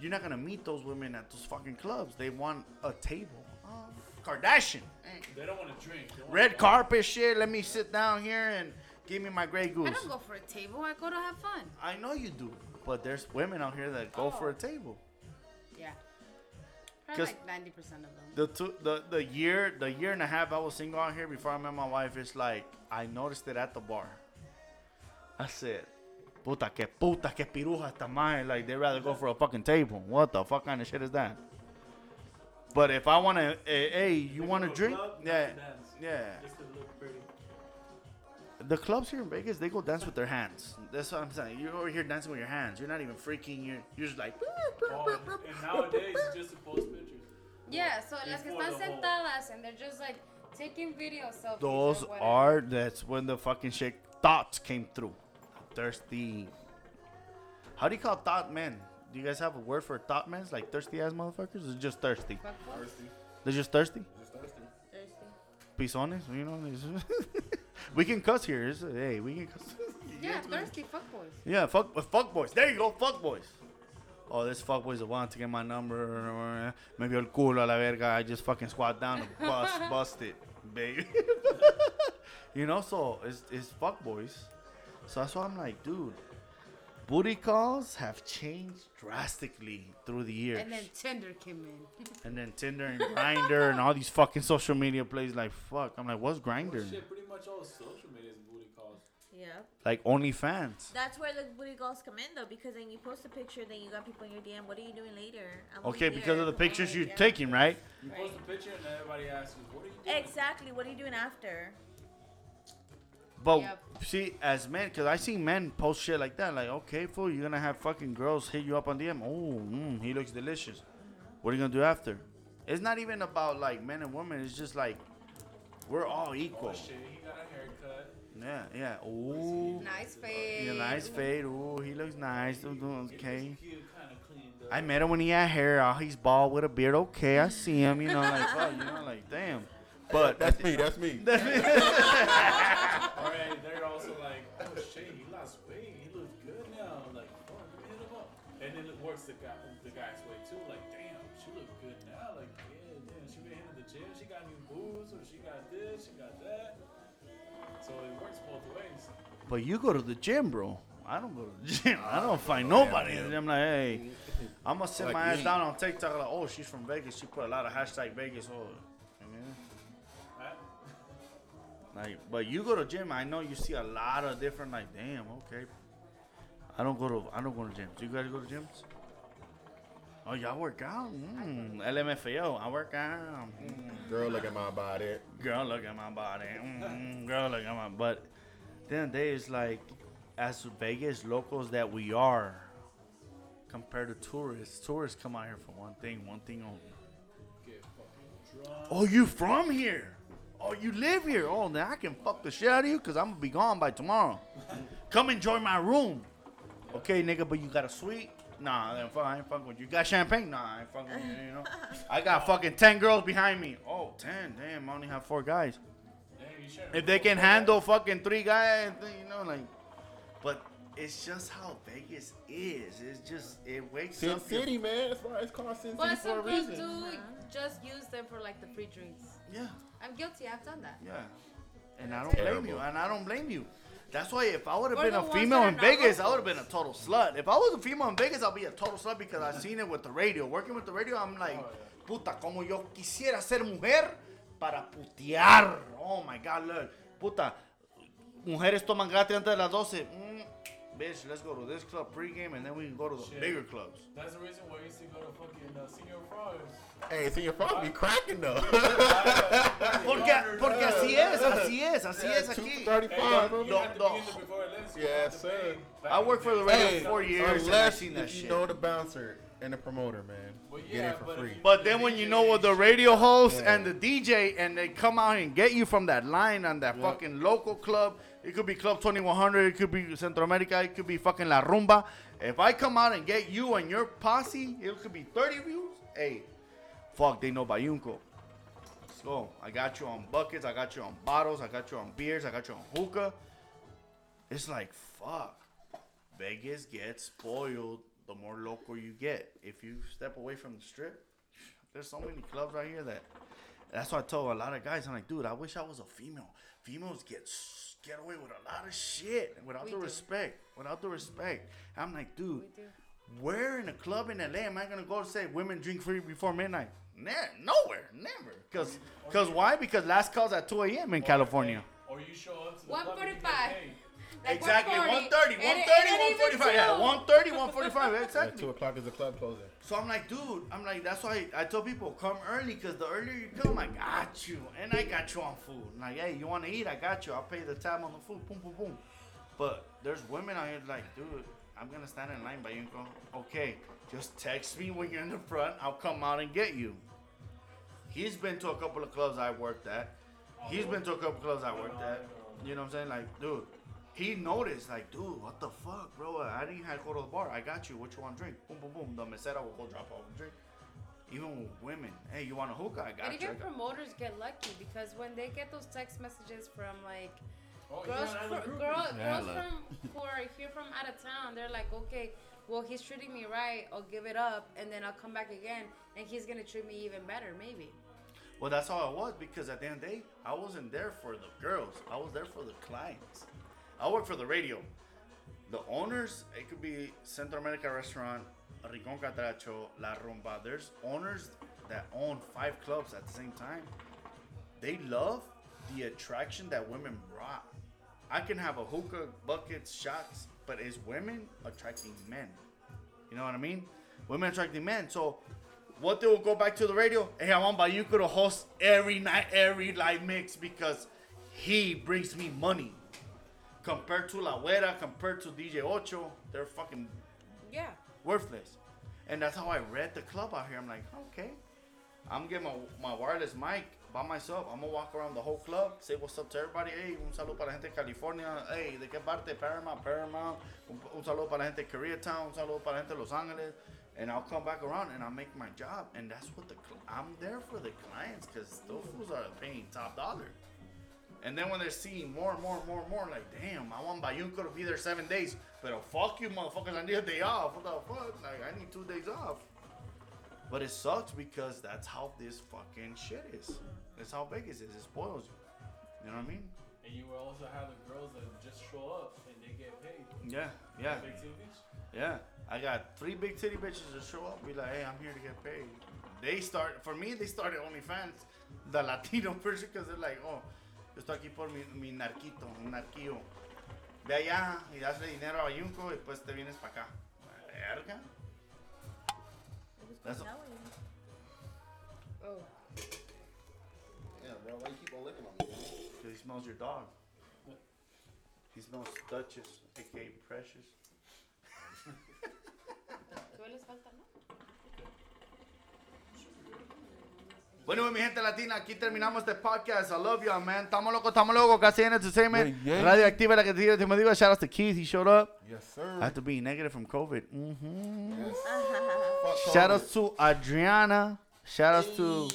You're not gonna meet those women at those fucking clubs. They want a table. Oh, Kardashian. They don't want to drink. Want Red carpet shit. Let me sit down here and give me my Grey Goose. I don't go for a table. I go to have fun. I know you do, but there's women out here that go for oh. a table. Yeah. Probably 'Cause like ninety percent of them. The two, the the year the year and a half I was single out here before I met my wife, it's like I noticed it at the bar. I said, "Puta que puta que piruja esta madre." Like they rather go for a fucking table. What the fuck kind of shit is that? But if I wanna, eh, hey, you wanna a drink? club, Yeah, dance. yeah. The clubs here in Vegas, they go dance with their hands. That's what I'm saying. You're over here dancing with your hands. You're not even freaking. You're you're just like. Oh, and, and nowadays it's just to post pictures. Yeah, so las que están the whole- sentadas and they're just like taking video selfies. Those are that's when the fucking shit thoughts came through. Thirsty. How do you call thought men? Do you guys have a word for thought men? Like thirsty ass motherfuckers? Or just thirsty? Thirsty. They're just thirsty? Just thirsty. Thirsty. Pisones, you know? it's- we can cuss here. It's- hey, we can cuss. Yeah, thirsty fuckboys. Yeah, fuck, uh, fuck boys. There you go, fuck boys. Oh, this fuck boy's the one to get my number. Maybe el culo a la verga. I just fucking squat down and bust, bust it, baby. you know, so it's, it's fuck boys. So that's why I'm like, dude, booty calls have changed drastically through the years. And then Tinder came in. And then Tinder and Grindr and all these fucking social media plays. Like fuck, I'm like, what's Grindr? Shit, pretty much all social media is booty calls. Yeah. Like OnlyFans. That's where the booty calls come in though, because then you post a picture, then you got people in your DM. What are you doing later? I'm Okay, only because here. of the pictures you're yeah. taking, right? You post a picture and then everybody asks you, what are you doing? Exactly. What are you doing after? But Yep. see, as men, because I see men post shit like that. Like, okay, fool, you're gonna have fucking girls hit you up on DM. Oh, mm, he looks delicious. What are you gonna do after? It's not even about like men and women. It's just like we're all equal. Oh shit, he got a haircut. Yeah, yeah. Ooh, Nice face. yeah, nice fade. Ooh, he looks nice. Ooh, ooh, Okay. Cute, kind of cleaned up. I met him when he had hair. Oh, he's bald with a beard. Okay, I see him. You know, like, fuck, you know, like, damn. But That's me. That's me. That's me. All right, they're also like, oh shit, he lost weight. He looks good now. Like, fuck, hit him up. And then it works the guy, the guy's way too. Like, damn, she look good now. Like, yeah, damn, she been hitting the gym. She got new boobs, or she got this, she got that. So it works both ways. But you go to the gym, bro. I don't go to the gym. I don't find oh, nobody. in the gym. I'm like, hey, I'm gonna sit Like my ass me. down on TikTok. Like, oh, she's from Vegas. She put a lot of hashtag Vegas. Oh, like, but you go to gym. I know you see a lot of different. Like, damn, okay. I don't go to. I don't go to gyms. You guys go to gyms? Oh, y'all work out? Mm, LMFAO. I work out. Mm. Girl, look at my body. Girl, look at my body. Mm, girl, look at my butt. Then there is like, as Vegas locals that we are, compared to tourists. Tourists come out here for one thing, one thing only. Get fucking drunk. Oh, you from here? Oh, you live here? Oh, then I can fuck the shit out of you because I'm gonna be gone by tomorrow. come enjoy my room. Okay, nigga, but you got a suite? Nah, then fuck, I ain't fucking with you. You got champagne? Nah, I ain't fucking with you, you know? I got fucking 10 girls behind me. Oh, 10, damn, I only have four guys. Damn, you sharing If they can handle fucking three guys, you know, like, but it's just how Vegas is. It's just it wakes Sin up. your- City, man. That's why it's called Sin City But for some a girls reason. do just use them for like the free drinks. Yeah, I'm guilty. I've done that. yeah. And I don't blame you. And I don't blame you. That's why if I would have been a female in Vegas, I would have been a total slut. If I was a female in Vegas, I'll be a total slut because I've seen it with the radio. Working with the radio, I'm like, puta, como yo quisiera ser mujer para putear. Oh my God, look. Puta, mujeres toman gratis antes de las 12. Mm, bitch, let's go to this club pregame and then we can go to the Shit. bigger clubs. That's the reason why I used to go to fucking uh, Señor Frog's. Hey, see your father be cracking though. Porque, porque así es, así es, así es Two aquí. thirty-five. You No, have to no. be in there before it ends. You Yes, have to sir. pay. I worked for the radio Hey, for four years and I've unless seen that if you shit. know the bouncer and the promoter, man, Well, get yeah, it for but if free. you- But then when you know what the radio host Yeah. and the DJ and they come out and get you from that line on that Yep. fucking local club, it could be Club 2100, it could be Centro America, it could be fucking La Rumba. If I come out and get you and your posse, it could be 30 views. Hey, fuck, they know Bayunco. Let's go. I got you on buckets, I got you on bottles, I got you on beers, I got you on hookah. It's like, fuck. Vegas gets spoiled the more local you get. If you step away from the strip, there's so many clubs right here that. That's why I told a lot of guys, I'm like, dude, I wish I was a female. Females get s- get away with a lot of shit without We the do. respect. Without the respect. I'm like, dude, We do. where in a club in LA am I gonna go to say women drink free before midnight? Ne- nowhere, never. Cause, cause why? Because last calls at 2 a.m. in California. Or you show up to the club and 145. Paid. Like Exactly, 130, 140. And 130, and it even 145. Yeah, still- 130, 145. At Exactly. two o'clock is the club closing. So I'm like, dude, I'm like, that's why I tell people come early because the earlier you come, I got you, and I got you on food. Like, hey, you want to eat? I got you. I'll pay the tab on the food. Boom, boom, boom. But there's women out here like, dude, I'm gonna stand in line by you and go, okay, just text me when you're in the front. I'll come out and get you. He's been to a couple of clubs I worked at. He's been to a couple of clubs I worked at. You know what I'm saying? Like, dude, he noticed, like, dude, what the fuck, bro? I didn't have to go to the bar. I got you. What you want to drink? Boom, boom, boom. The mesera will go drop off a drink. Even with women, hey, you want a hookah? I got And you. I even got- promoters get lucky because when they get those text messages from like Oh, girls, want fr- another girl, groupie? Yeah, girls like- from who are here from out of town, they're like, okay, well he's treating me right, I'll give it up, and then I'll come back again, and he's gonna treat me even better, maybe. Well, that's how it was because at the end of the day, I wasn't there for the girls. I was there for the clients. I work for the radio. the owners, it could be Centro America Restaurant, Rincon Catracho, La Rumba. There's owners that own five clubs at the same time. They love the attraction that women brought. I can have a hookah, buckets, shots, but it's women attracting men. You know what I mean? Women attracting men. So what they will go back to the radio? Hey, I want Bayunco to host every night, every live mix because he brings me money. Compared to La Güera, compared to DJ Ocho, they're fucking Yeah. worthless. And that's how I read the club out here. I'm like, okay. I'm getting my, my wireless mic by myself. I'm gonna walk around the whole club, say what's up to everybody. Hey, un saludo para la gente de California. Hey, ¿de qué parte? Paramount, Paramount. Un, un saludo para la gente de Koreatown. Un saludo para la gente de Los Angeles. And I'll come back around and I'll make my job. And that's what the cl- I'm there for the clients because those fools are paying top dollar. And then when they're seeing more and more and more and more, like, damn, I want Bayunco to be there seven days. But fuck you, motherfuckers, I need a day off. What the fuck? Like, I need two days off. But it sucks because that's how this fucking shit is. That's how Vegas is. It spoils you. You know what I mean? And you also have the girls that just show up and they get paid. Yeah, yeah. Big TVs. Yeah. I got three big titty bitches that show up, be like, hey, I'm here to get paid. They start, for me, they started OnlyFans, the Latino version, because they're like, oh, yo estoy aquí por mi, mi narquito, un narquillo. Ve allá y dasle dinero a Bayunco y después te vienes para acá. Verga. That's Oh. Yeah, bro. Why you keep on licking on me? Because he smells your dog. He smells Duchess, aka Precious. Bueno, mi gente latina, aquí terminamos este podcast. I love y'all, man. Estamos locos, estamos locos. Casi Entertainment. Yeah, yeah. Radio Activa, la que te digo, te me digo. Shout out to Keith, he showed up. Yes, sir. After being negative from COVID. hmm Yes. Fuck Shout out to Adriana. Shout out to,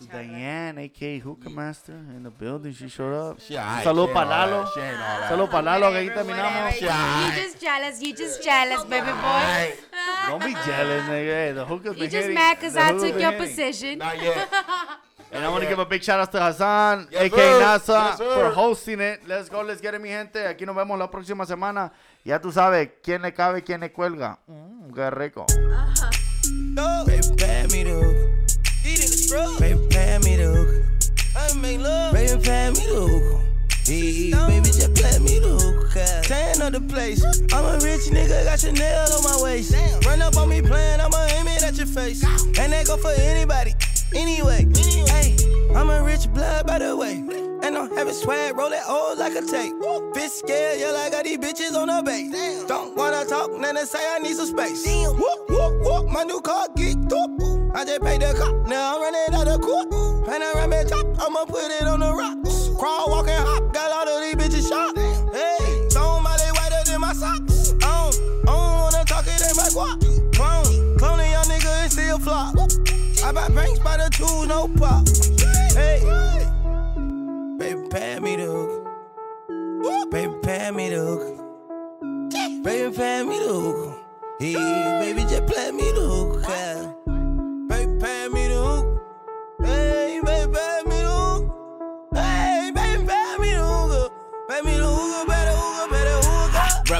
to Diane, aka Hookah Master, in the building. She showed up. She alright, Salud she pa' Lalo. She ain't all that. Salud pa' Lalo, que ahí Whatever, terminamos. whatever. You just jealous. You just jealous, baby boy. Don't be jealous, nigga. Hey, the hookah's You been just hitting. mad because The I hookah's took been your hitting. position. Not yet. And I want to give a big shout out to Hassan, Yes, aka sir. NASA, Yes, sir. for hosting it. Let's go, let's get it, mi gente. Aquí nos vemos la próxima semana. Ya tú sabes quién le cabe quién le cuelga. Mm, qué rico. Baby, pay me the hook. Baby, pay me the hook. I make love. Baby, pay me the hook. Hey, baby, just play me the The place. I'm a rich nigga, got your Chanel on my waist. Run up on me playing, I'ma aim it at your face. And that go for anybody, anyway. Hey, I'm a rich blood, by the way. And I'm having swag, roll that old like a tape. Bitch scared, yeah, I got these bitches on the base. Don't wanna talk, then they say I need some space. Whoop, whoop, whoop, my new car geeked up. I just paid the cop, now I'm running out of court. And I run Panoramic top, I'ma put it on the rocks. Crawl, walk, and hop, got all of these no pop. Hey, baby, pay me the hook. Baby, pay me the hook. Baby, pay me the hook. Hey, baby, just play me the hook. yeah. Baby, pay me the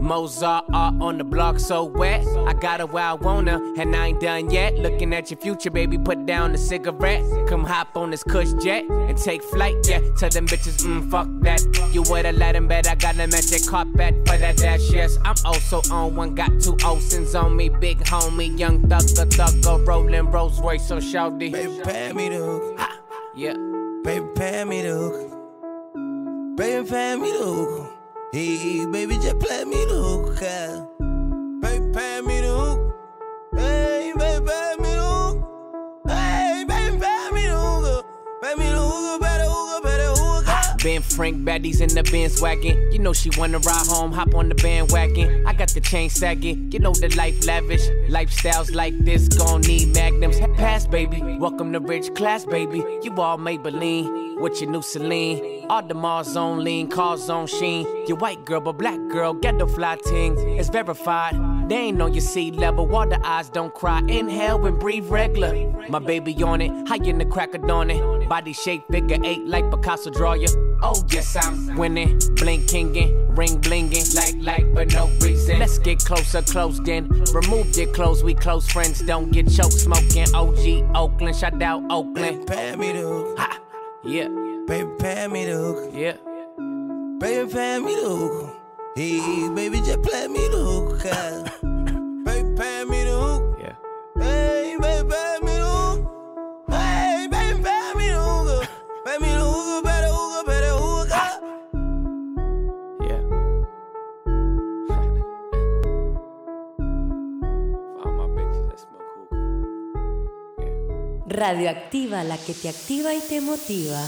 Mozart art on the block so wet. I got her where I her, and I ain't done yet. Looking at your future, baby, put down the cigarette. Come hop on this cush jet and take flight, yeah. Tell them bitches, mm, fuck that. You would've let them bet I got a magic carpet for that dash, yes. I'm also on one, got two Olsen's on me, big homie, young thugger, thugger, rolling Rolls Royce, so shouty. Baby, pay me the hook. Yeah. Baby, pay me the hook. Baby, pay me the hook. Hey, baby, just play me the hook. yeah. Baby, pay me the hook. Hey, baby, pay me the hook. Hey, baby, pay me the hook. Pay me the hook, better hook, better hook. Ben Frank baddies in the Benz wagon. You know she wanna ride home, hop on the bandwagon. I got the chain sagging. You know the life lavish. Lifestyles like this gon' need magnums. Pass, baby. Welcome to rich class, baby. You all Maybelline. With your new Celine. All the Mars on lean, cars on sheen. Your white girl, but black girl, get the fly ting. It's verified. They ain't on your sea level. Water eyes don't cry. Inhale and breathe regular. My baby on it, high in the crack of dawn it. Body shape figure eight like Picasso draw ya. Oh yes, I'm winning, blinkingin', ring blingin', like like but no reason. Let's get closer, close then. Remove your clothes, we close friends. Don't get choked smoking. OG Oakland, shout out Oakland. Pay me the. Ha. Yeah, Baby, pay me the hook. yeah. Baby, pay me the hook. Hey, baby, just play me the hook. baby, pay me the hook. Yeah. Hey, Radioactiva, la que te activa y te motiva.